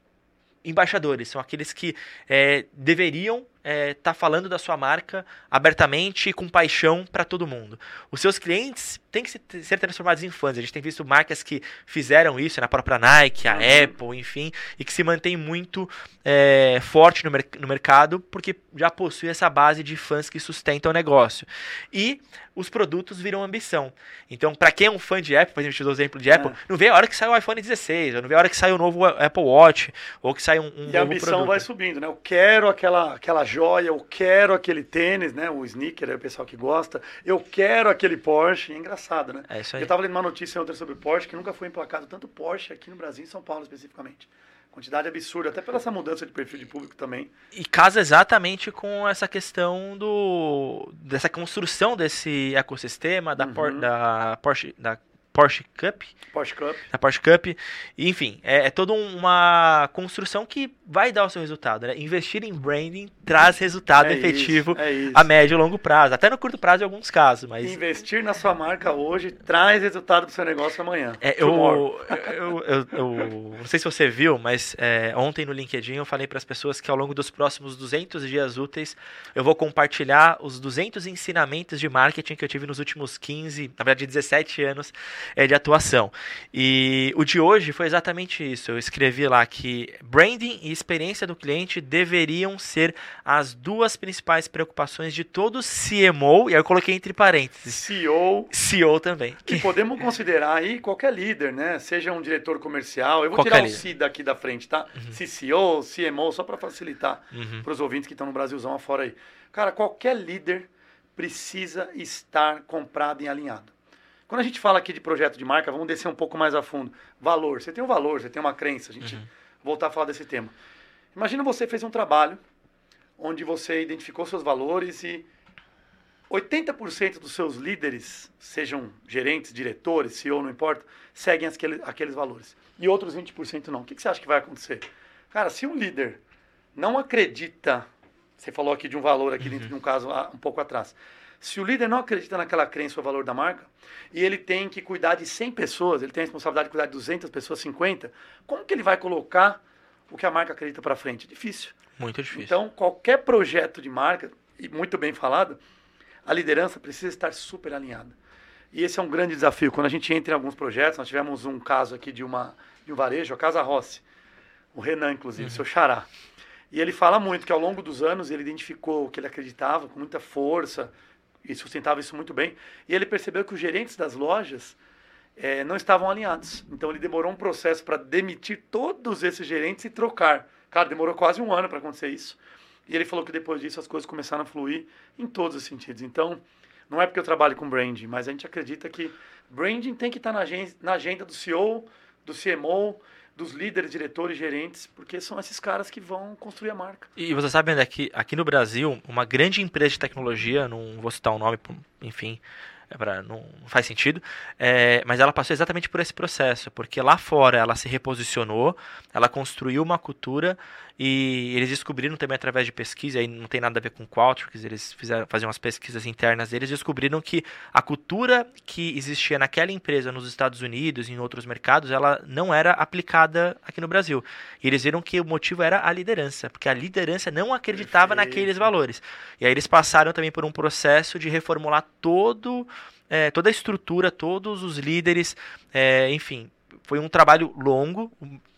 embaixadores, são aqueles que é, deveriam é, tá falando da sua marca abertamente e com paixão para todo mundo. Os seus clientes têm que ser transformados em fãs. A gente tem visto marcas que fizeram isso, na própria Nike, a uhum. Apple, enfim, e que se mantém muito é, forte no, mer no mercado porque já possui essa base de fãs que sustentam o negócio. E os produtos viram ambição. Então, para quem é um fã de Apple, por exemplo, usou o exemplo de Apple, é. não vê a hora que sai o iPhone 16, ou não vê a hora que sai o novo Apple Watch, ou que sai um, um e a ambição produto. vai subindo, né? Eu quero aquela, aquela joia, eu quero aquele tênis, né? O sneaker, é o pessoal que gosta. Eu quero aquele Porsche. É engraçado, né? É isso aí. Eu tava lendo uma notícia ontem sobre Porsche, que nunca foi emplacado tanto Porsche aqui no Brasil, em São Paulo especificamente. Quantidade absurda, até pela essa mudança de perfil de público também. E casa exatamente com essa questão do dessa construção desse ecossistema da, uhum. por, da Porsche, da Porsche Cup. Porsche Cup. Na Porsche Cup. enfim, é, é toda uma construção que vai dar o seu resultado. Né? Investir em branding traz resultado é efetivo isso, é isso. a médio e longo prazo. Até no curto prazo em alguns casos. mas Investir na sua marca hoje traz resultado para o seu negócio amanhã. É, eu, eu, eu, eu, não sei se você viu, mas é, ontem no LinkedIn eu falei para as pessoas que ao longo dos próximos 200 dias úteis eu vou compartilhar os 200 ensinamentos de marketing que eu tive nos últimos 15, na verdade 17 anos é, de atuação. E o de hoje foi exatamente isso. Eu escrevi lá que branding e experiência do cliente deveriam ser as duas principais preocupações de todo CMO, e aí eu coloquei entre parênteses. CEO. CEO também. E podemos considerar aí qualquer líder, né? Seja um diretor comercial. Eu vou qualquer tirar líder. o C daqui da frente, tá? Uhum. CCO, CMO, só para facilitar uhum. para os ouvintes que estão no Brasilzão afora aí. Cara, qualquer líder precisa estar comprado e alinhado. Quando a gente fala aqui de projeto de marca, vamos descer um pouco mais a fundo. Valor. Você tem um valor, você tem uma crença. A gente uhum. voltar a falar desse tema. Imagina você fez um trabalho onde você identificou seus valores e 80% dos seus líderes, sejam gerentes, diretores, CEO, não importa, seguem aqueles, aqueles valores. E outros 20% não. O que, que você acha que vai acontecer? Cara, se um líder não acredita, você falou aqui de um valor aqui uhum. dentro de um caso um pouco atrás. Se o líder não acredita naquela crença ou valor da marca, e ele tem que cuidar de 100 pessoas, ele tem a responsabilidade de cuidar de 200 pessoas, 50, como que ele vai colocar o que a marca acredita para frente? Difícil. Muito difícil. Então, qualquer projeto de marca, e muito bem falado, a liderança precisa estar super alinhada. E esse é um grande desafio. Quando a gente entra em alguns projetos, nós tivemos um caso aqui de, uma, de um varejo, a Casa Rossi, o Renan, inclusive, uhum. seu xará. E ele fala muito que ao longo dos anos ele identificou o que ele acreditava com muita força e sustentava isso muito bem. E ele percebeu que os gerentes das lojas é, não estavam alinhados. Então ele demorou um processo para demitir todos esses gerentes e trocar. Cara, demorou quase um ano para acontecer isso. E ele falou que depois disso as coisas começaram a fluir em todos os sentidos. Então, não é porque eu trabalho com branding, mas a gente acredita que branding tem que estar na agenda, na agenda do CEO, do CMO, dos líderes, diretores, gerentes, porque são esses caras que vão construir a marca. E você sabe, André, que aqui no Brasil, uma grande empresa de tecnologia, não vou citar o nome, enfim, é pra, não, não, faz sentido, é, mas ela passou exatamente por esse processo, porque lá fora ela se reposicionou, ela construiu uma cultura e eles descobriram também através de pesquisa, aí não tem nada a ver com Qualtrics, eles fizeram fazer umas pesquisas internas deles, descobriram que a cultura que existia naquela empresa nos Estados Unidos e em outros mercados, ela não era aplicada aqui no Brasil. E eles viram que o motivo era a liderança, porque a liderança não acreditava Perfeito. naqueles valores. E aí eles passaram também por um processo de reformular todo é, toda a estrutura, todos os líderes, é, enfim, foi um trabalho longo,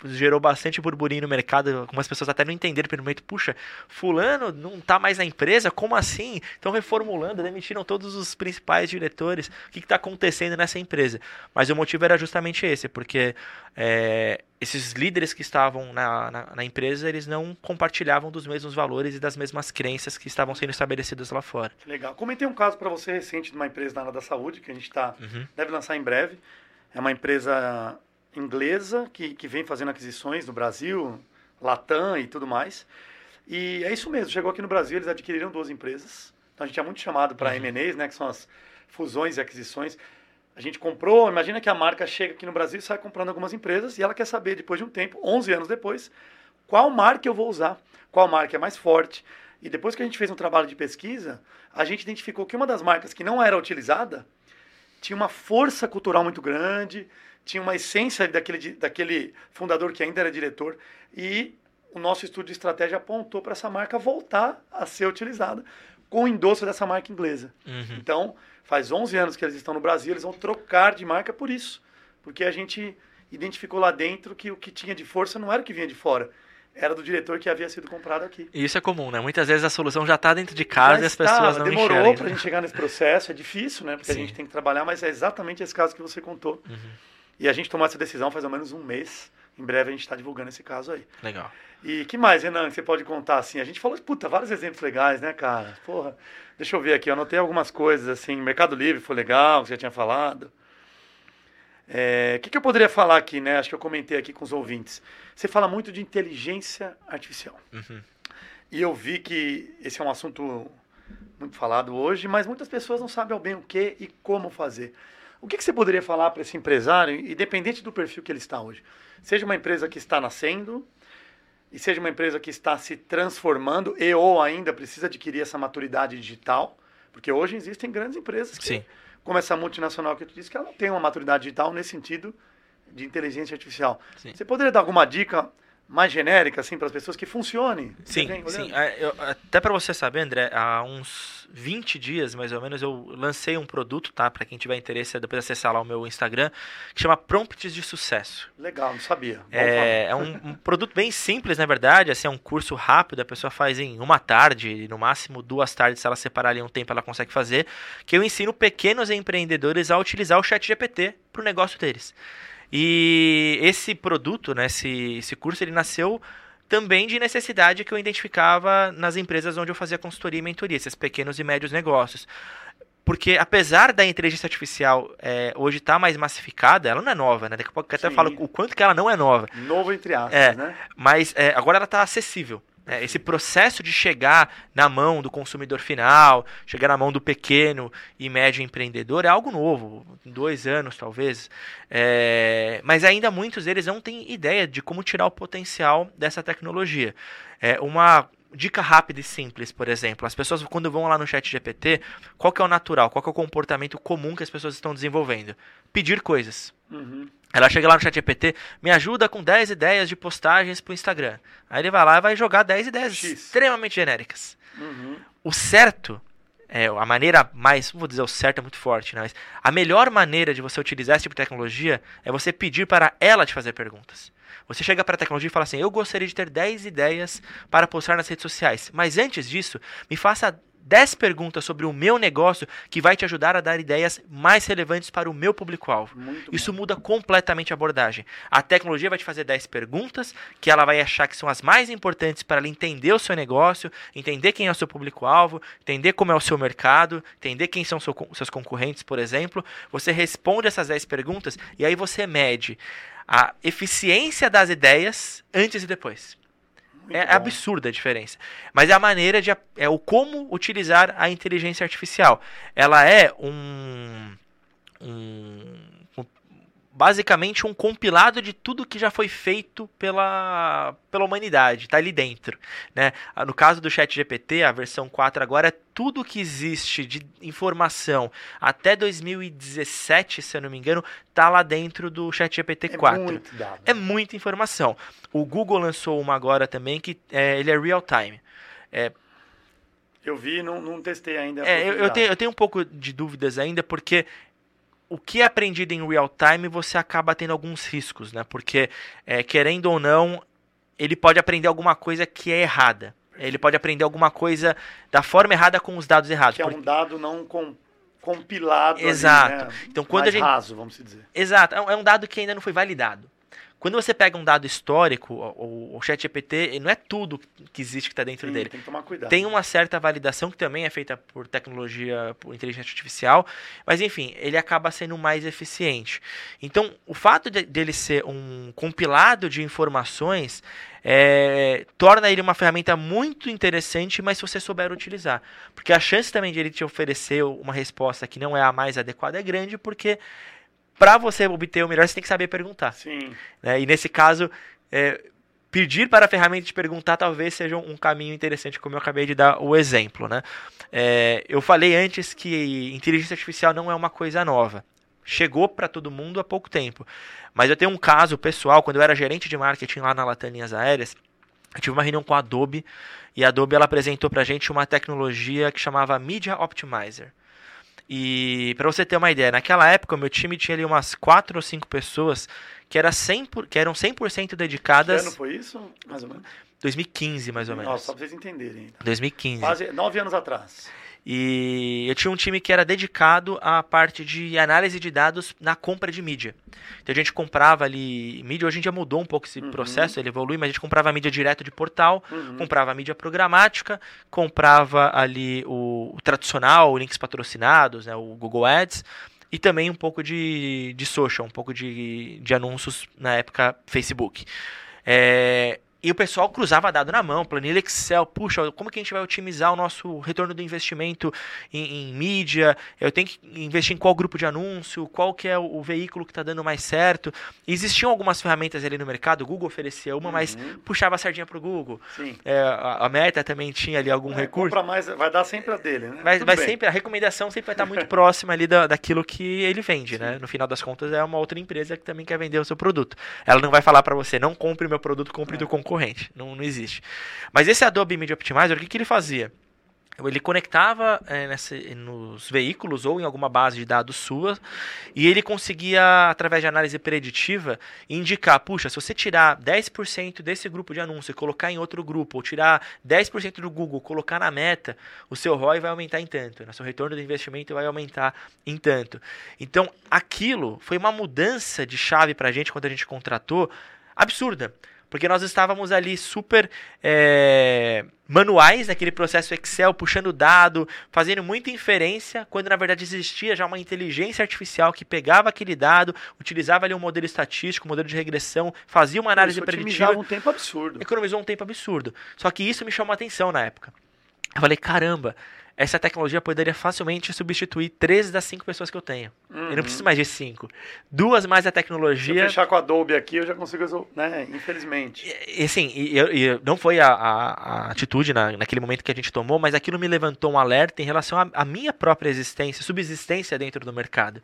gerou bastante burburinho no mercado, algumas pessoas até não entenderam pelo momento, puxa, fulano não está mais na empresa, como assim? Estão reformulando, demitiram todos os principais diretores, o que está acontecendo nessa empresa? Mas o motivo era justamente esse, porque é, esses líderes que estavam na, na, na, empresa, eles não compartilhavam dos mesmos valores e das mesmas crenças que estavam sendo estabelecidas lá fora. Legal. Comentei um caso para você recente de uma empresa na área da saúde, que a gente tá, uhum. deve lançar em breve, é uma empresa inglesa que, que vem fazendo aquisições no Brasil, Latam e tudo mais. E é isso mesmo, chegou aqui no Brasil, eles adquiriram duas empresas. Então a gente é muito chamado para uhum. M&As, né, que são as fusões e aquisições. A gente comprou, imagina que a marca chega aqui no Brasil e sai comprando algumas empresas e ela quer saber, depois de um tempo, 11 anos depois, qual marca eu vou usar, qual marca é mais forte. E depois que a gente fez um trabalho de pesquisa, a gente identificou que uma das marcas que não era utilizada tinha uma força cultural muito grande, tinha uma essência daquele, daquele fundador que ainda era diretor, e o nosso estudo de estratégia apontou para essa marca voltar a ser utilizada com o endosso dessa marca inglesa. Uhum. Então, faz 11 anos que eles estão no Brasil, eles vão trocar de marca por isso, porque a gente identificou lá dentro que o que tinha de força não era o que vinha de fora, era do diretor que havia sido comprado aqui. E isso é comum, né? Muitas vezes a solução já está dentro de casa já e as está, pessoas não demorou Demorou para a gente chegar nesse processo, é difícil, né? Porque Sim. a gente tem que trabalhar, mas é exatamente esse caso que você contou. Uhum. E a gente tomou essa decisão faz ao menos um mês. Em breve a gente está divulgando esse caso aí. Legal. E que mais, Renan, que você pode contar assim? A gente falou, puta, vários exemplos legais, né, cara? Porra, deixa eu ver aqui, eu anotei algumas coisas assim. Mercado Livre foi legal, que você já tinha falado. É, o que, que, eu poderia falar aqui, né? Acho que eu comentei aqui com os ouvintes. Você fala muito de inteligência artificial. Uhum. E eu vi que esse é um assunto muito falado hoje, mas muitas pessoas não sabem ao bem o que e como fazer. O que, que você poderia falar para esse empresário, independente do perfil que ele está hoje? Seja uma empresa que está nascendo, e seja uma empresa que está se transformando e ou ainda precisa adquirir essa maturidade digital, porque hoje existem grandes empresas que, Sim. como essa multinacional que tu disse, que ela não tem uma maturidade digital nesse sentido de inteligência artificial. Sim. Você poderia dar alguma dica mais genérica assim para as pessoas que funcione? Sim, sim. É, eu, até para você saber, André, há uns 20 dias mais ou menos eu lancei um produto, tá? Para quem tiver interesse, depois acessar lá o meu Instagram, que chama Prompts de Sucesso. Legal, não sabia. É, é um, um, produto bem simples, na verdade. Assim, é um curso rápido, a pessoa faz em uma tarde, no máximo duas tardes, se ela separar ali um tempo, ela consegue fazer. Que eu ensino pequenos empreendedores a utilizar o Chat GPT para o negócio deles. E esse produto, né, esse, esse curso, ele nasceu também de necessidade que eu identificava nas empresas onde eu fazia consultoria e mentoria, esses pequenos e médios negócios. Porque apesar da inteligência artificial é, hoje estar tá mais massificada, ela não é nova, né? Daqui a pouco eu até falo o quanto que ela não é nova. Novo entre aspas, é, né? Mas é, agora ela está acessível. Né? Esse processo de chegar na mão do consumidor final, chegar na mão do pequeno e médio empreendedor é algo novo, dois anos talvez. É, mas ainda muitos deles não têm ideia de como tirar o potencial dessa tecnologia. É, uma dica rápida e simples, por exemplo. As pessoas, quando vão lá no chat GPT, qual que é o natural, qual que é o comportamento comum que as pessoas estão desenvolvendo? Pedir coisas. Uhum. Ela chega lá no chat GPT, me ajuda com 10 ideias de postagens para o Instagram. Aí ele vai lá e vai jogar 10 ideias X. extremamente genéricas. Uhum. O certo é, a maneira mais, vou dizer o certo é muito forte, né? mas a melhor maneira de você utilizar esse tipo de tecnologia é você pedir para ela te fazer perguntas. Você chega para a tecnologia e fala assim: Eu gostaria de ter 10 ideias para postar nas redes sociais, mas antes disso, me faça 10 perguntas sobre o meu negócio que vai te ajudar a dar ideias mais relevantes para o meu público-alvo. Isso bom. muda completamente a abordagem. A tecnologia vai te fazer 10 perguntas que ela vai achar que são as mais importantes para ela entender o seu negócio, entender quem é o seu público-alvo, entender como é o seu mercado, entender quem são seus concorrentes, por exemplo. Você responde essas 10 perguntas e aí você mede a eficiência das ideias antes e depois. Muito é bom. absurda a diferença. Mas é a maneira de. É o como utilizar a inteligência artificial. Ela é um. um basicamente um compilado de tudo que já foi feito pela, pela humanidade, está ali dentro. Né? No caso do Chat GPT, a versão 4 agora é tudo que existe de informação até 2017, se eu não me engano, está lá dentro do Chat GPT 4. É, muito dado. é muita informação. O Google lançou uma agora também que é, ele é real time. É, eu vi, não, não testei ainda. É, eu, eu, tenho, eu tenho um pouco de dúvidas ainda, porque o que é aprendido em real time você acaba tendo alguns riscos, né? Porque, é, querendo ou não, ele pode aprender alguma coisa que é errada. Ele pode aprender alguma coisa da forma errada com os dados errados. Que é um dado não com, compilado. Exato. Ali, né? Então, quando Mais a gente... raso, vamos dizer. Exato. É um é dado que ainda não foi validado. Quando você pega um dado histórico, o, o ChatGPT não é tudo que existe que está dentro Sim, dele. Tem que tomar cuidado. Tem uma certa validação que também é feita por tecnologia, por inteligência artificial, mas enfim, ele acaba sendo mais eficiente. Então, o fato de, dele ser um compilado de informações é, torna ele uma ferramenta muito interessante, mas se você souber utilizar. Porque a chance também de ele te oferecer uma resposta que não é a mais adequada é grande, porque para você obter o melhor, você tem que saber perguntar. Sim. Né? E nesse caso, é, pedir para a ferramenta te perguntar talvez seja um caminho interessante, como eu acabei de dar o exemplo. Né? É, eu falei antes que inteligência artificial não é uma coisa nova. Chegou para todo mundo há pouco tempo. Mas eu tenho um caso pessoal, quando eu era gerente de marketing lá na Latam Linhas Aéreas, eu tive uma reunião com a Adobe, e a Adobe ela apresentou para a gente uma tecnologia que chamava Media Optimizer. E para você ter uma ideia, naquela época o meu time tinha ali umas 4 ou 5 pessoas que, era 100 por, que eram 100% dedicadas. Que ano foi isso, mais ou menos? 2015, mais ou menos. Nossa, só pra vocês entenderem. Então. 2015. Quase 9 anos atrás. E eu tinha um time que era dedicado à parte de análise de dados na compra de mídia. Então a gente comprava ali mídia, hoje em dia mudou um pouco esse uhum. processo, ele evolui, mas a gente comprava mídia direto de portal, uhum. comprava mídia programática, comprava ali o, o tradicional, links patrocinados, né, o Google Ads, e também um pouco de, de social, um pouco de, de anúncios na época Facebook. É, e o pessoal cruzava dado na mão, planilha Excel. Puxa, como que a gente vai otimizar o nosso retorno do investimento em, em mídia? Eu tenho que investir em qual grupo de anúncio? Qual que é o, o veículo que está dando mais certo? E existiam algumas ferramentas ali no mercado. O Google oferecia uma, uhum. mas puxava a sardinha para o Google. É, a, a, Meta também tinha ali algum é, recurso. mais, vai dar sempre a dele, né? Vai, vai sempre, a recomendação sempre vai estar muito próxima ali da, daquilo que ele vende, né? No final das contas, é uma outra empresa que também quer vender o seu produto. Ela não vai falar para você, não compre meu produto, compre é. do concorrente concorrente. Não, não existe. Mas esse Adobe Media Optimizer, o que, que ele fazia? Ele conectava é, nos veículos ou em alguma base de dados sua e ele conseguia, através de análise preditiva, indicar: puxa, se você tirar 10% desse grupo de anúncio e colocar em outro grupo, ou tirar 10% do Google, colocar na meta, o seu ROI vai aumentar em tanto, o né? seu retorno do investimento vai aumentar em tanto. Então, aquilo foi uma mudança de chave para a gente quando a gente contratou absurda. Porque nós estávamos ali super é, manuais naquele processo Excel, puxando dado, fazendo muita inferência, quando na verdade existia já uma inteligência artificial que pegava aquele dado, utilizava ali um modelo estatístico, um modelo de regressão, fazia uma análise Isso preditiva. um tempo absurdo. Economizou um tempo absurdo. Só que isso me chamou a atenção na época. Eu falei, caramba, essa tecnologia poderia facilmente substituir três das cinco pessoas que eu tenho. Uhum. Eu não preciso mais de cinco. Duas mais a tecnologia. Se eu fechar com a Adobe aqui, eu já consigo, né? Infelizmente. E, e assim, e, e, não foi a, a, a atitude na, naquele momento que a gente tomou, mas aquilo me levantou um alerta em relação à minha própria existência, subsistência dentro do mercado.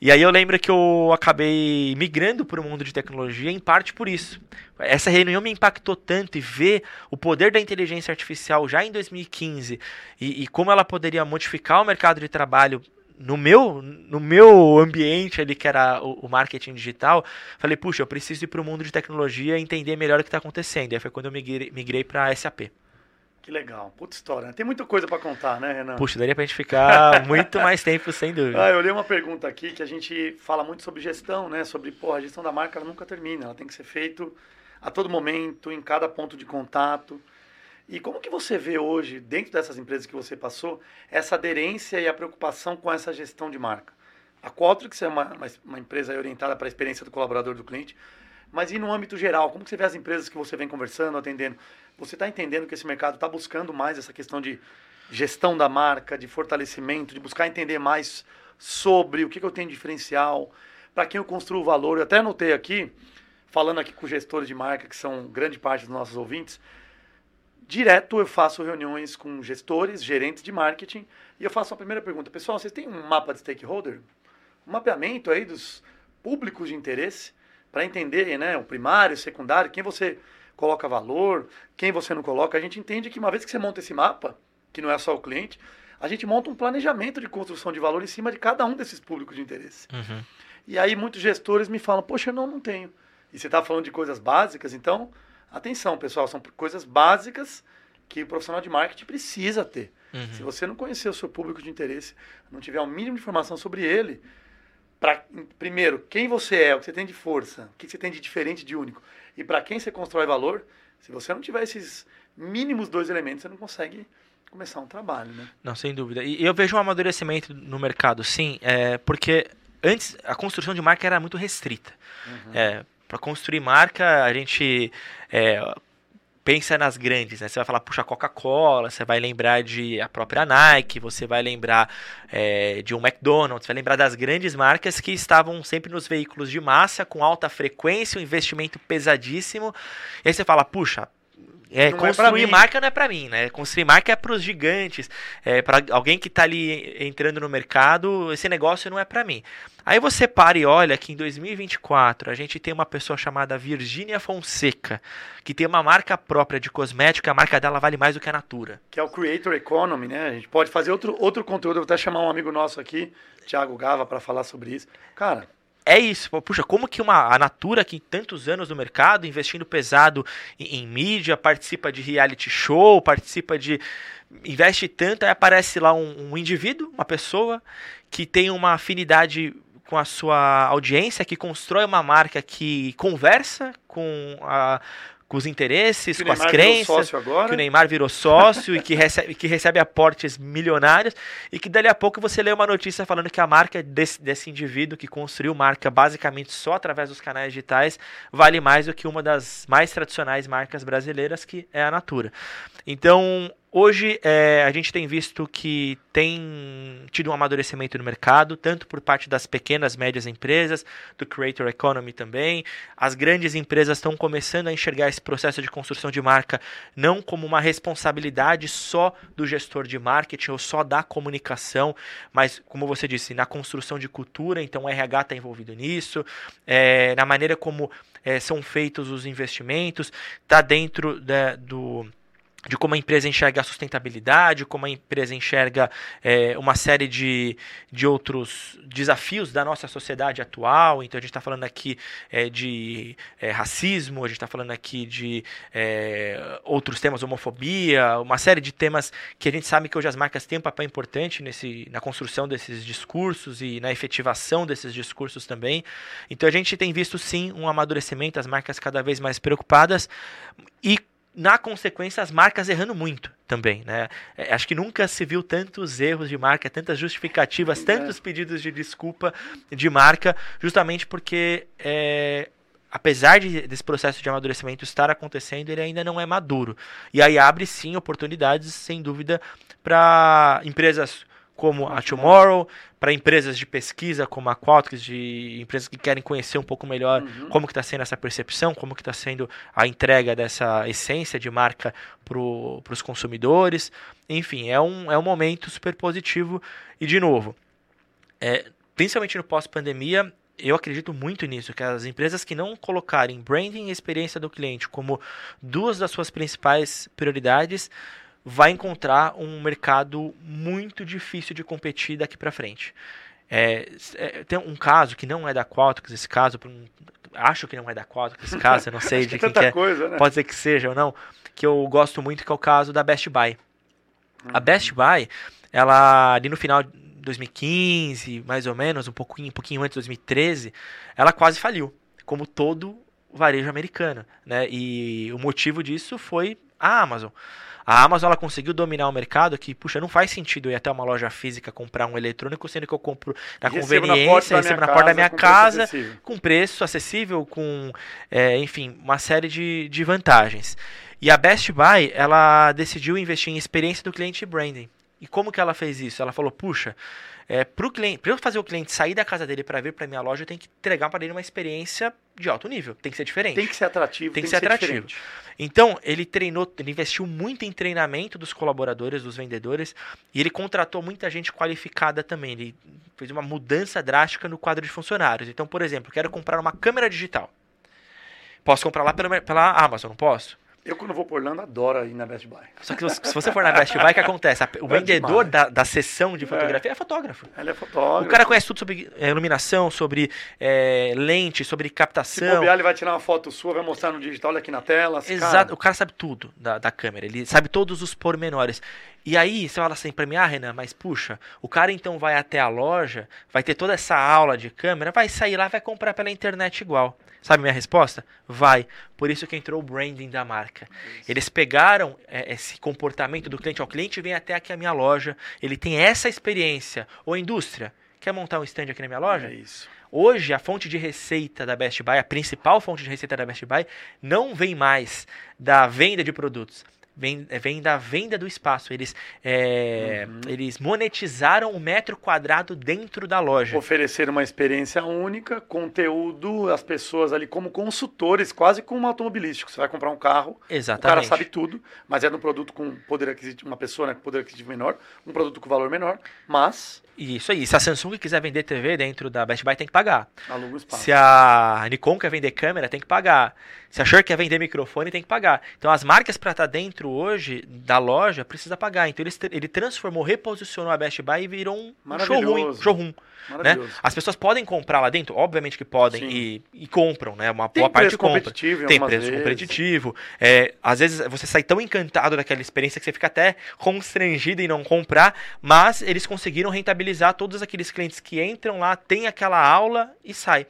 E aí eu lembro que eu acabei migrando para o mundo de tecnologia, em parte por isso. Essa reunião me impactou tanto e ver o poder da inteligência artificial já em 2015 e, e como ela poderia modificar o mercado de trabalho no meu, no meu ambiente ali, que era o, o marketing digital, falei, puxa, eu preciso ir para o mundo de tecnologia e entender melhor o que está acontecendo. E aí foi quando eu migrei, migrei para a SAP. Que legal, puta história. Né? Tem muita coisa para contar, né, Renan? Puxa, daria pra gente ficar muito mais tempo, sem dúvida. Ah, eu li uma pergunta aqui que a gente fala muito sobre gestão, né? Sobre, pô, a gestão da marca ela nunca termina, ela tem que ser feita a todo momento, em cada ponto de contato. E como que você vê hoje, dentro dessas empresas que você passou, essa aderência e a preocupação com essa gestão de marca? A Qualtrics é uma, uma, empresa orientada para a experiência do colaborador do cliente, mas e no âmbito geral, como que você vê as empresas que você vem conversando, atendendo? Você está entendendo que esse mercado está buscando mais essa questão de gestão da marca, de fortalecimento, de buscar entender mais sobre o que, que eu tenho de diferencial, para quem eu construo valor. Eu até anotei aqui, falando aqui com gestores de marca, que são grande parte dos nossos ouvintes, direto eu faço reuniões com gestores, gerentes de marketing, e eu faço a primeira pergunta. Pessoal, vocês têm um mapa de stakeholder? Um mapeamento aí dos públicos de interesse? para entender né, o primário, o secundário, quem você coloca valor, quem você não coloca. A gente entende que uma vez que você monta esse mapa, que não é só o cliente, a gente monta um planejamento de construção de valor em cima de cada um desses públicos de interesse. Uhum. E aí muitos gestores me falam, poxa, não, não tenho. E você está falando de coisas básicas, então, atenção, pessoal, são coisas básicas que o profissional de marketing precisa ter. Uhum. Se você não conhecer o seu público de interesse, não tiver o mínimo de informação sobre ele, para primeiro, quem você é, o que você tem de força, o que você tem de diferente, de único, e para quem você constrói valor, se você não tiver esses mínimos dois elementos, você não consegue começar um trabalho, né? Não, sem dúvida. E eu vejo um amadurecimento no mercado, sim, é, porque antes a construção de marca era muito restrita. Uhum. É, para construir marca, a gente é, pensa nas grandes, né? Você vai falar, puxa, Coca-Cola, você vai lembrar de a própria Nike, você vai lembrar é, de um McDonald's, vai lembrar das grandes marcas que estavam sempre nos veículos de massa, com alta frequência, um investimento pesadíssimo. E aí você fala, puxa, é, não é construir é marca não é para mim, né? Construir marca é para os gigantes, é para alguém que está ali entrando no mercado. Esse negócio não é para mim. Aí você para e olha que em 2024 a gente tem uma pessoa chamada Virginia Fonseca, que tem uma marca própria de cosmética, a marca dela vale mais do que a Natura. Que é o Creator Economy, né? A gente pode fazer outro, outro conteúdo, eu vou até chamar um amigo nosso aqui, Thiago Gava, para falar sobre isso. Cara, é isso. Puxa, como que uma, a Natura, que tantos anos no mercado, investindo pesado em, em, mídia, participa de reality show, participa de. investe tanto, aí aparece lá um, um indivíduo, uma pessoa, que tem uma afinidade com a sua audiência, que constrói uma marca que conversa com a com os interesses, com as crenças, que o Neymar virou sócio e que recebe, que recebe aportes milionários e que dali a pouco você lê uma notícia falando que a marca desse, desse indivíduo que construiu marca basicamente só através dos canais digitais vale mais do que uma das mais tradicionais marcas brasileiras que é a Natura. Então, Hoje é, a gente tem visto que tem tido um amadurecimento no mercado, tanto por parte das pequenas, médias empresas, do creator economy também. As grandes empresas estão começando a enxergar esse processo de construção de marca não como uma responsabilidade só do gestor de marketing ou só da comunicação, mas, como você disse, na construção de cultura. Então, o RH está envolvido nisso, é, na maneira como é, são feitos os investimentos, está dentro da, do de como a empresa enxerga a sustentabilidade, como a empresa enxerga é, uma série de, de outros desafios da nossa sociedade atual. Então, a gente está falando aqui é, de é, racismo, a gente está falando aqui de é, outros temas, homofobia, uma série de temas que a gente sabe que hoje as marcas têm um papel importante nesse, na construção desses discursos e na efetivação desses discursos também. Então, a gente tem visto, sim, um amadurecimento, as marcas cada vez mais preocupadas e na consequência, as marcas errando muito também, né? É, acho que nunca se viu tantos erros de marca, tantas justificativas, é. tantos pedidos de desculpa de marca, justamente porque é, apesar de, desse processo de amadurecimento estar acontecendo, ele ainda não é maduro. E aí abre sim oportunidades, sem dúvida, para empresas como a Tomorrow, para empresas de pesquisa como a Qualtrics, de empresas que querem conhecer um pouco melhor uhum. como que está sendo essa percepção, como que está sendo a entrega dessa essência de marca para os consumidores. Enfim, é um, é um momento super positivo. E, de novo, é, principalmente no pós-pandemia, eu acredito muito nisso, que as empresas que não colocarem branding e experiência do cliente como duas das suas principais prioridades vai encontrar um mercado muito difícil de competir daqui para frente. É, é, tem um caso que não é da Qualtrics, esse caso, acho que não é da Qualtrics, esse caso, eu não sei de quem que é, coisa, né? pode ser que seja ou não, que eu gosto muito, que é o caso da Best Buy. Uhum. A Best Buy, ela ali no final de 2015, mais ou menos, um pouquinho, um pouquinho antes de 2013, ela quase faliu, como todo varejo americano, né? E o motivo disso foi a Amazon. A Amazon ela conseguiu dominar o mercado que, puxa, não faz sentido eu ir até uma loja física comprar um eletrônico, sendo que eu compro na conveniência, recebo na porta da minha casa, com preço acessível, com, é, enfim, uma série de, de vantagens. E a Best Buy, ela decidiu investir em experiência do cliente e branding. E como que ela fez isso? Ela falou, puxa, é, para eu fazer o cliente sair da casa dele para vir para minha loja, eu tenho que entregar para ele uma experiência de alto nível. Tem que ser diferente. Tem que ser atrativo. Tem, tem que ser, ser atrativo. Diferente. Então, ele treinou, ele investiu muito em treinamento dos colaboradores, dos vendedores, e ele contratou muita gente qualificada também. Ele fez uma mudança drástica no quadro de funcionários. Então, por exemplo, quero comprar uma câmera digital. Posso comprar lá pela, pela Amazon, não posso? Eu, quando vou por Orlando, adoro ir na Best Buy. Só que se você for na Best Buy, o que acontece? O é vendedor da, da sessão de fotografia é. é. fotógrafo. Ele é fotógrafo. O cara conhece tudo sobre é, iluminação, sobre é, lente, sobre captação. Se bobear, ele vai tirar uma foto sua, vai mostrar no digital, olha aqui na tela. Exato. Cara... O cara sabe tudo da, da câmera. Ele sabe todos os pormenores. E aí, você fala assim pra mim, ah, Renan, mas puxa, o cara então vai até a loja, vai ter toda essa aula de câmera, vai sair lá, vai comprar pela internet igual. Sabe minha resposta? Vai. Por isso que entrou o branding da marca. Isso. Eles pegaram é, esse comportamento do cliente. Ó, o cliente vem até aqui a minha loja, ele tem essa experiência. Ou indústria, quer montar um stand aqui na minha loja? É isso. Hoje, a fonte de receita da Best Buy, a principal fonte de receita da Best Buy, não vem mais da venda de produtos vem, é, vem da venda do espaço. Eles, é, uhum. eles monetizaram o metro quadrado dentro da loja. Oferecer uma experiência única, conteúdo, as pessoas ali como consultores, quase como automobilístico. Você vai comprar um carro, Exatamente. o cara sabe tudo, mas é um produto com poder aquisitivo, uma pessoa né, com poder aquisitivo menor, um produto com valor menor, mas isso aí. Se a Samsung quiser vender TV dentro da Best Buy, tem que pagar. Aluga espaço. Se a Nikon quer vender câmera, tem que pagar. Se a Shure quer vender microfone, tem que pagar. Então, as marcas para estar tá hoje da loja precisa pagar. Então, ele, ele transformou, reposicionou a Best Buy e virou um showroom. showroom né? As pessoas podem comprar lá dentro, obviamente que podem e, e, compram, né? Uma Tem boa parte compra. Tem preço vezes. competitivo. É, às vezes você sai tão encantado daquela experiência que você fica até constrangido em não comprar, mas eles conseguiram rentabilizar todos aqueles clientes que entram lá, tem aquela aula e sai.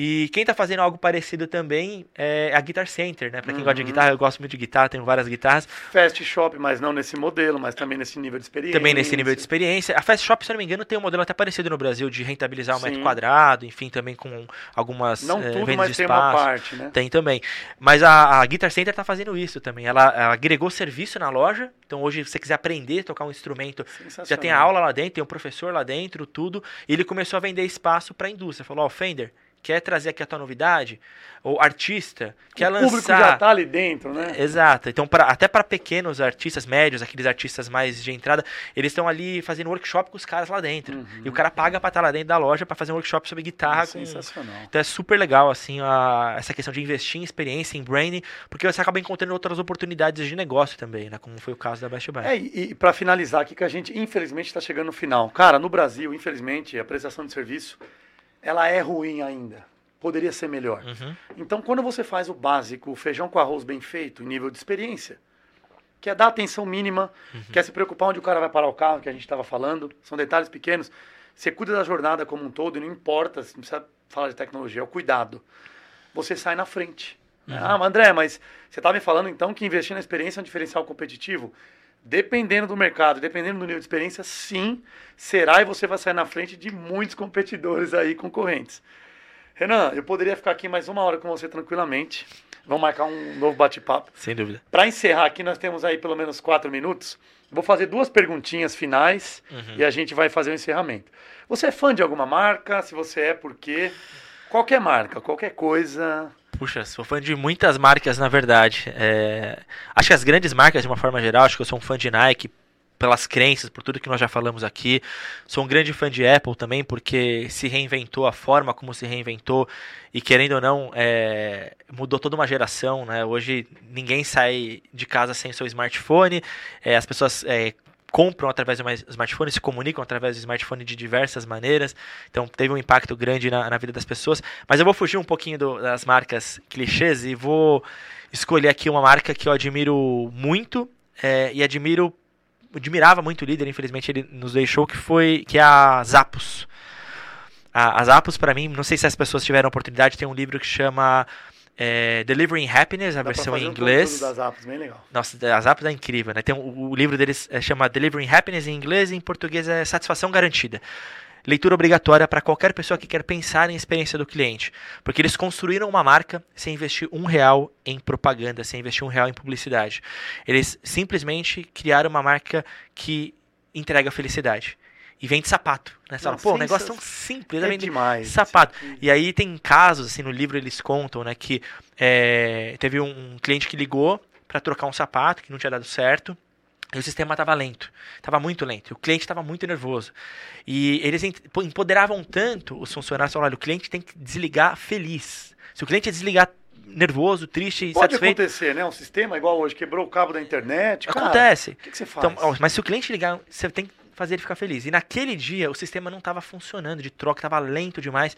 E quem está fazendo algo parecido também é a Guitar Center, né? Para quem uhum. gosta de guitarra, eu gosto muito de guitarra, tenho várias guitarras. Fast Shop, mas não nesse modelo, mas também nesse nível de experiência. Também nesse nível de experiência. A Fast Shop, se não me engano, tem um modelo até parecido no Brasil de rentabilizar o um metro quadrado, enfim, também com algumas Não é, tudo, mas tem uma parte, né? Tem também. Mas a, a Guitar Center está fazendo isso também. Ela, ela, agregou serviço na loja, então hoje se você quiser aprender a tocar um instrumento, já tem a aula lá dentro, tem um professor lá dentro, tudo. E ele começou a vender espaço para a indústria. Falou, ó, oh, Fender quer trazer aqui a tua novidade, ou artista, quer o lançar. público já tá ali dentro, né? Exato. Então, pra, até para pequenos artistas médios, aqueles artistas mais de entrada, eles estão ali fazendo workshop com os caras lá dentro. Uhum. E o cara paga pra estar lá dentro da loja para fazer um workshop sobre guitarra. Com... Sensacional. Então é super legal, assim, a, essa questão de investir em experiência, em branding, porque você acaba encontrando outras oportunidades de negócio também, né? Como foi o caso da Best Buy. É, e, e para finalizar aqui, que a gente, infelizmente, está chegando no final. Cara, no Brasil, infelizmente, a prestação de serviço, ela é ruim ainda. Poderia ser melhor. Uhum. Então, quando você faz o básico, o feijão com arroz bem feito, em nível de experiência, que é dar atenção mínima, quer se preocupar onde o cara vai parar o carro, que a gente estava falando, são detalhes pequenos. Você cuida da jornada como um todo, e não importa, não precisa falar de tecnologia, é o cuidado. Você sai na frente. né? Ah, mas André, mas você estava me falando então que investir na experiência é um diferencial competitivo? Dependendo do mercado, dependendo do nível de experiência, sim, será e você vai sair na frente de muitos competidores aí, concorrentes. Renan, eu poderia ficar aqui mais uma hora com você tranquilamente. Vamos marcar um novo bate-papo. Sem dúvida. Para encerrar aqui, nós temos aí pelo menos quatro minutos. Vou fazer duas perguntinhas finais e a gente vai fazer o encerramento. Você é fã de alguma marca? Se você é, por quê? Qualquer marca, qualquer coisa. Puxa, sou fã de muitas marcas, na verdade. É, Acho que as grandes marcas, de uma forma geral, acho que eu sou um fã de Nike pelas crenças, por tudo que nós já falamos aqui. Sou um grande fã de Apple também, porque se reinventou a forma como se reinventou e, querendo ou não, é, mudou toda uma geração. Né? Hoje ninguém sai de casa sem seu smartphone, é, as pessoas é, compram através do smartphone, se comunicam através do smartphone de diversas maneiras. Então teve um impacto grande na, na vida das pessoas. Mas eu vou fugir um pouquinho do, das marcas clichês e vou escolher aqui uma marca que eu admiro muito é, e admiro admirava muito o líder, infelizmente ele nos deixou, que foi que é a Zappos. A, a Zappos, para mim, não sei se as pessoas tiveram oportunidade, tem um livro que chama é, Delivering Happiness, a Dá versão em um inglês. conteúdo das apps, bem legal. Nossa, a Zappos é incrível, né? Tem um- o livro deles é, chama Delivering Happiness em inglês e em português é Satisfação Garantida. Leitura obrigatória para qualquer pessoa que quer pensar em experiência do cliente. Porque eles construíram uma marca sem investir um real em propaganda, sem investir um real em publicidade. Eles simplesmente criaram uma marca que entrega felicidade. E vende sapato. Né? Você fala, Pô, um sensa- negócio tão simples. É vende demais. sapato. E aí tem casos, assim, no livro eles contam, né, que é, teve um, um cliente que ligou para trocar um sapato que não tinha dado certo. E o sistema estava lento, estava muito lento. E o cliente estava muito nervoso. E eles empoderavam tanto os funcionários, falaram, olha, o cliente tem que desligar feliz. Se o cliente desligar nervoso, triste Pode satisfeito, acontecer, né? Um sistema igual hoje, quebrou o cabo da internet. cara, acontece. O que, que você faz? Então, mas se o cliente ligar, você tem que fazer ele ficar feliz. E naquele dia o sistema não estava funcionando de troca, estava lento demais.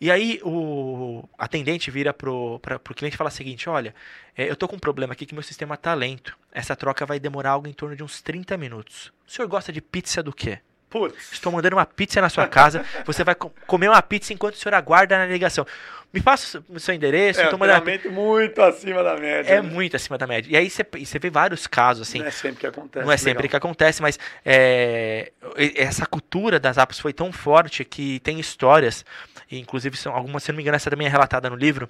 E aí o atendente vira pro, pro cliente e fala o seguinte: olha, é, eu tô com um problema aqui que meu sistema está lento. Essa troca vai demorar algo em torno de uns 30 minutos. O senhor gosta de pizza do quê? Putz. Estou mandando uma pizza na sua casa. Você vai co- comer uma pizza enquanto o senhor aguarda na ligação. Me passa o seu endereço. É, treinamento muito acima da média. é né? muito acima da média. E aí você, vê vários casos assim. Não é sempre que acontece. Não é sempre que acontece, mas é, essa cultura das apps foi tão forte que tem histórias, inclusive são algumas, se não me engano, essa também é relatada no livro,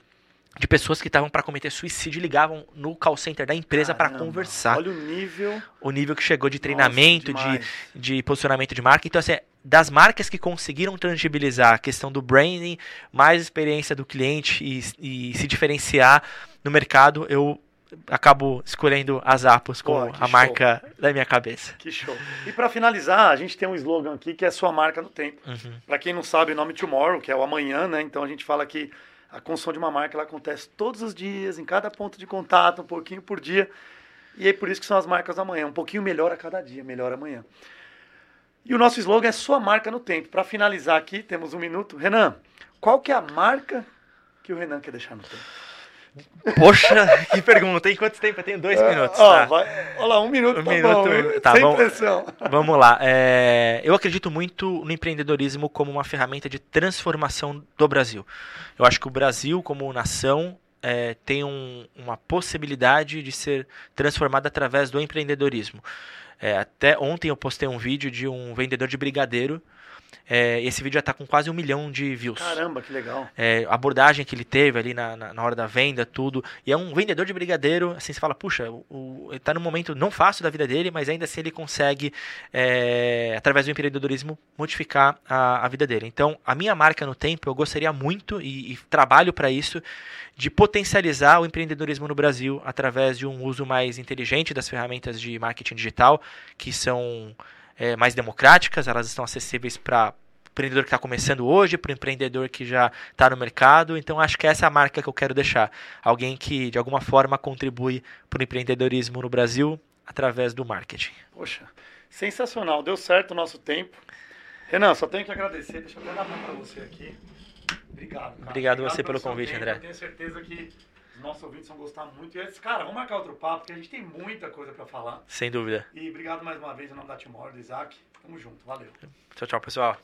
de pessoas que estavam para cometer suicídio e ligavam no call center da empresa para conversar. Olha o nível. O nível que chegou de treinamento, Nossa, de, de posicionamento de marca. Então, assim, das marcas que conseguiram tangibilizar a questão do branding, mais experiência do cliente e, e se diferenciar no mercado, eu acabo escolhendo as Apos como Pô, a show. marca da minha cabeça. Que show. E para finalizar, a gente tem um slogan aqui que é sua marca no tempo. Uhum. Para quem não sabe, o nome Tomorrow, que é o amanhã, né? Então a gente fala que a construção de uma marca ela acontece todos os dias, em cada ponto de contato, um pouquinho por dia. E é por isso que são as marcas do amanhã. Um pouquinho melhor a cada dia, melhor amanhã. E o nosso slogan é sua marca no tempo. Para finalizar aqui, temos um minuto. Renan, qual que é a marca que o Renan quer deixar no tempo? Poxa, que pergunta, hein? Quanto tempo? Eu tenho dois minutos. Ó, tá. vai, olha lá, um minuto Um tá minuto, bom, tá Sem bom. pressão. Vamos lá. é, eu acredito muito no empreendedorismo como uma ferramenta de transformação do Brasil. Eu acho que o Brasil, como nação, é, tem um- uma possibilidade de ser transformado através do empreendedorismo. É, até ontem eu postei um vídeo de um vendedor de brigadeiro É, esse vídeo já está com quase um milhão de views. Caramba, que legal. É, a abordagem que ele teve ali na, na, na, hora da venda, tudo. E é um vendedor de brigadeiro, assim, você fala, puxa, o, o, ele está num momento não fácil da vida dele, mas ainda assim ele consegue, é, através do empreendedorismo, modificar a, a, vida dele. Então, a minha marca no tempo, eu gostaria muito, e, e trabalho para isso, de potencializar o empreendedorismo no Brasil através de um uso mais inteligente das ferramentas de marketing digital, que são é, mais democráticas, elas estão acessíveis para o empreendedor que está começando hoje, para o empreendedor que já está no mercado. Então, acho que essa é a marca que eu quero deixar. Alguém que, de alguma forma, contribui para o empreendedorismo no Brasil através do marketing. Poxa, sensacional. Deu certo o nosso tempo. Renan, só tenho que agradecer. Deixa eu até dar para você aqui. Obrigado. Cara. Obrigado, Obrigado você pelo convite, tempo. André. Eu tenho certeza que os nossos ouvintes vão gostar muito. E é eu cara, vamos marcar outro papo, porque a gente tem muita coisa para falar. Sem dúvida. E obrigado mais uma vez em nome da Timor, do Isaac. Tamo junto, valeu. Tchau, tchau, pessoal.